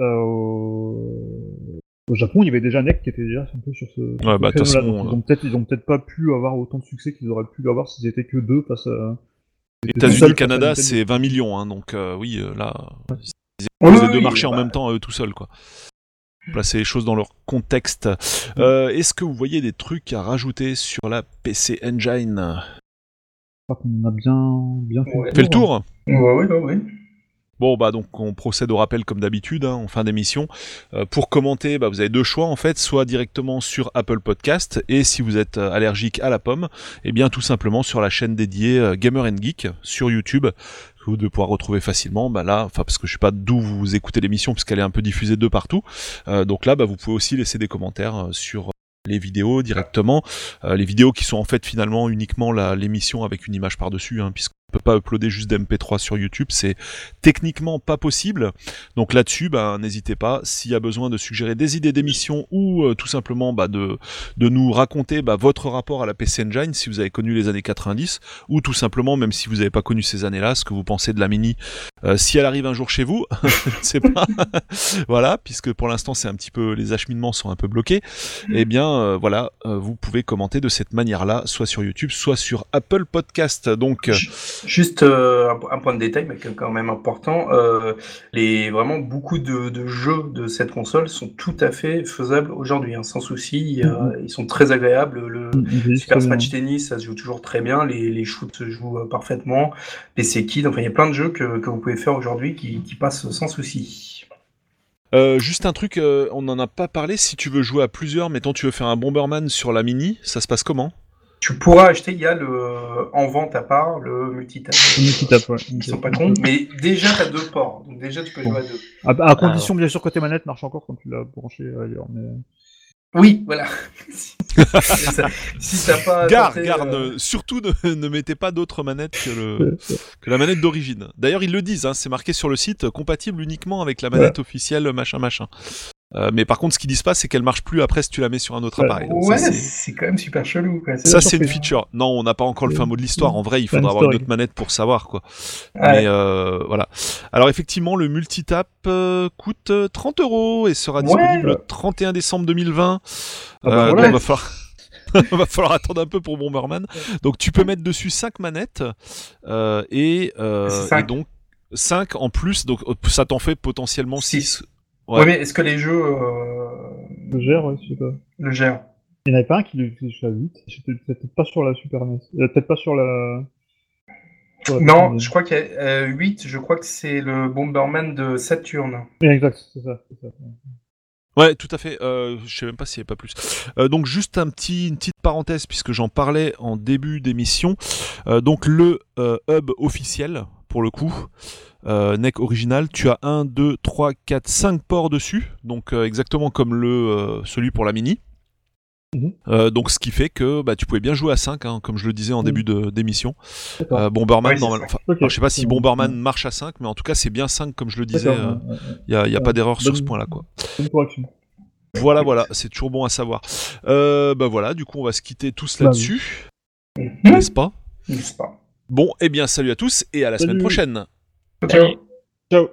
au Japon, il y avait déjà NEC qui était déjà un peu sur ce. Ouais, bah, façon, ils ont peut-être, ils ont peut-être pas pu avoir autant de succès qu'ils auraient pu avoir s'ils étaient que deux face à. États-Unis, Canada, c'est 20 millions, hein, donc euh, oui, euh, là, ils ont deux marchés en bah. même temps eux tout seuls, quoi. Placer les choses dans leur contexte. Euh, est-ce que vous voyez des trucs à rajouter sur la PC Engine? Je crois qu'on a bien, bien fait, fait le tour. Ouais, ouais, ouais. ouais. Bon, bah donc on procède au rappel comme d'habitude hein, en fin d'émission. Euh, pour commenter, bah, vous avez deux choix en fait, soit directement sur Apple Podcast et si vous êtes euh, allergique à la pomme, et eh bien tout simplement sur la chaîne dédiée Gamer and Geek sur YouTube que vous devez pouvoir retrouver facilement. Bah là, enfin parce que je sais pas d'où vous écoutez l'émission puisqu'elle est un peu diffusée de partout. donc là, bah, vous pouvez aussi laisser des commentaires sur les vidéos directement, les vidéos qui sont en fait finalement uniquement l'émission avec une image par-dessus, hein, puisque peut pas uploader juste d'MP3 sur YouTube, c'est techniquement pas possible. Donc là-dessus, bah, n'hésitez pas, s'il y a besoin de suggérer des idées d'émissions ou euh, tout simplement bah, de, de nous raconter bah, votre rapport à la PC Engine, si vous avez connu les années 90, ou tout simplement, même si vous n'avez pas connu ces années-là, ce que vous pensez de la Mini, euh, si elle arrive un jour chez vous, [laughs] je ne sais pas, [laughs] voilà, puisque pour l'instant c'est un petit peu, les acheminements sont un peu bloqués, et eh bien euh, voilà, vous pouvez commenter de cette manière-là, soit sur YouTube, soit sur Apple Podcast. Donc Juste euh, un, point de détail, mais quand même important. Euh, les, vraiment, beaucoup de, jeux de cette console sont tout à fait faisables aujourd'hui, hein, sans souci. Mm-hmm. Ils sont très agréables. Le mm-hmm. Super Smash Tennis, ça se joue toujours très bien. Les, les shoots se jouent euh, parfaitement. Les Sekid, enfin, il y a plein de jeux que, que vous pouvez faire aujourd'hui qui, qui, passent sans souci. juste un truc, on n'en a pas parlé. Si tu veux jouer à plusieurs, mettons, tu veux faire un Bomberman sur la mini, ça se passe comment? Tu pourras acheter, il y a le, en vente à part le multitap. multitap, ouais. Ils sont pas cons, mais déjà tu as deux ports, donc déjà tu peux jouer à deux. À, à condition bien sûr que tes manettes marchent encore quand tu l'as branché ailleurs. Mais... Oui, voilà. [laughs] si t'as pas. Garde, garde, euh, surtout ne, [laughs] ne, mettez pas d'autres manettes que, le, que la manette d'origine. D'ailleurs, ils le disent, hein, c'est marqué sur le site, compatible uniquement avec la manette officielle, machin, machin. Euh, mais par contre, ce qu'ils disent pas, c'est qu'elle marche plus après si tu la mets sur un autre appareil. ouais, c'est quand même super chelou. Ça, c'est une feature. Non, on n'a pas encore le fin mot de l'histoire. En vrai, il faudra avoir une autre manette pour savoir, quoi. Mais euh, voilà. Alors effectivement, le multitap euh, coûte 30 euros et sera disponible le 31 décembre 2020. Ah bah donc, va falloir. [laughs] va falloir attendre un peu pour Bomberman. Donc tu peux mettre dessus 5 manettes et, et, donc 5 en plus, donc ça t'en fait potentiellement 6. Ouais. mais est-ce que les jeux. Euh... Le gèrent, ouais, je sais pas. Le gèrent. Il n'y en avait pas un qui le faisait à 8. C'était peut-être pas sur la Super NES. Peut-être pas sur la. non, je crois qu'il y a 8, je crois que c'est le Bomberman de Saturn. Exact, c'est ça. ça. Ouais, tout à fait. Euh, je sais même pas s'il n'y avait pas plus. Euh, donc juste un petit, une petite parenthèse puisque j'en parlais en début d'émission. Euh, donc le euh, hub officiel pour le coup. Euh, NEC original, tu as 1, 2, 3, 4, 5 ports dessus, donc euh, exactement comme le euh, celui pour la mini. Mhm. donc ce qui fait que bah, tu pouvais bien jouer à 5, hein, comme je le disais en mhm. début d'émission. Bomberman, normalement. je sais pas si Bomberman marche à 5, mais en tout cas c'est bien 5 comme je le disais. Il n'y a, y a pas d'erreur sur ce point-là. quoi. Voilà, voilà, c'est toujours bon à savoir. bah voilà, du coup on va se quitter tous bah là-dessus. Mhm. N'est-ce pas? N'est-ce pas? Bon, eh bien, salut à tous et à la semaine prochaine. Ciao. Ciao.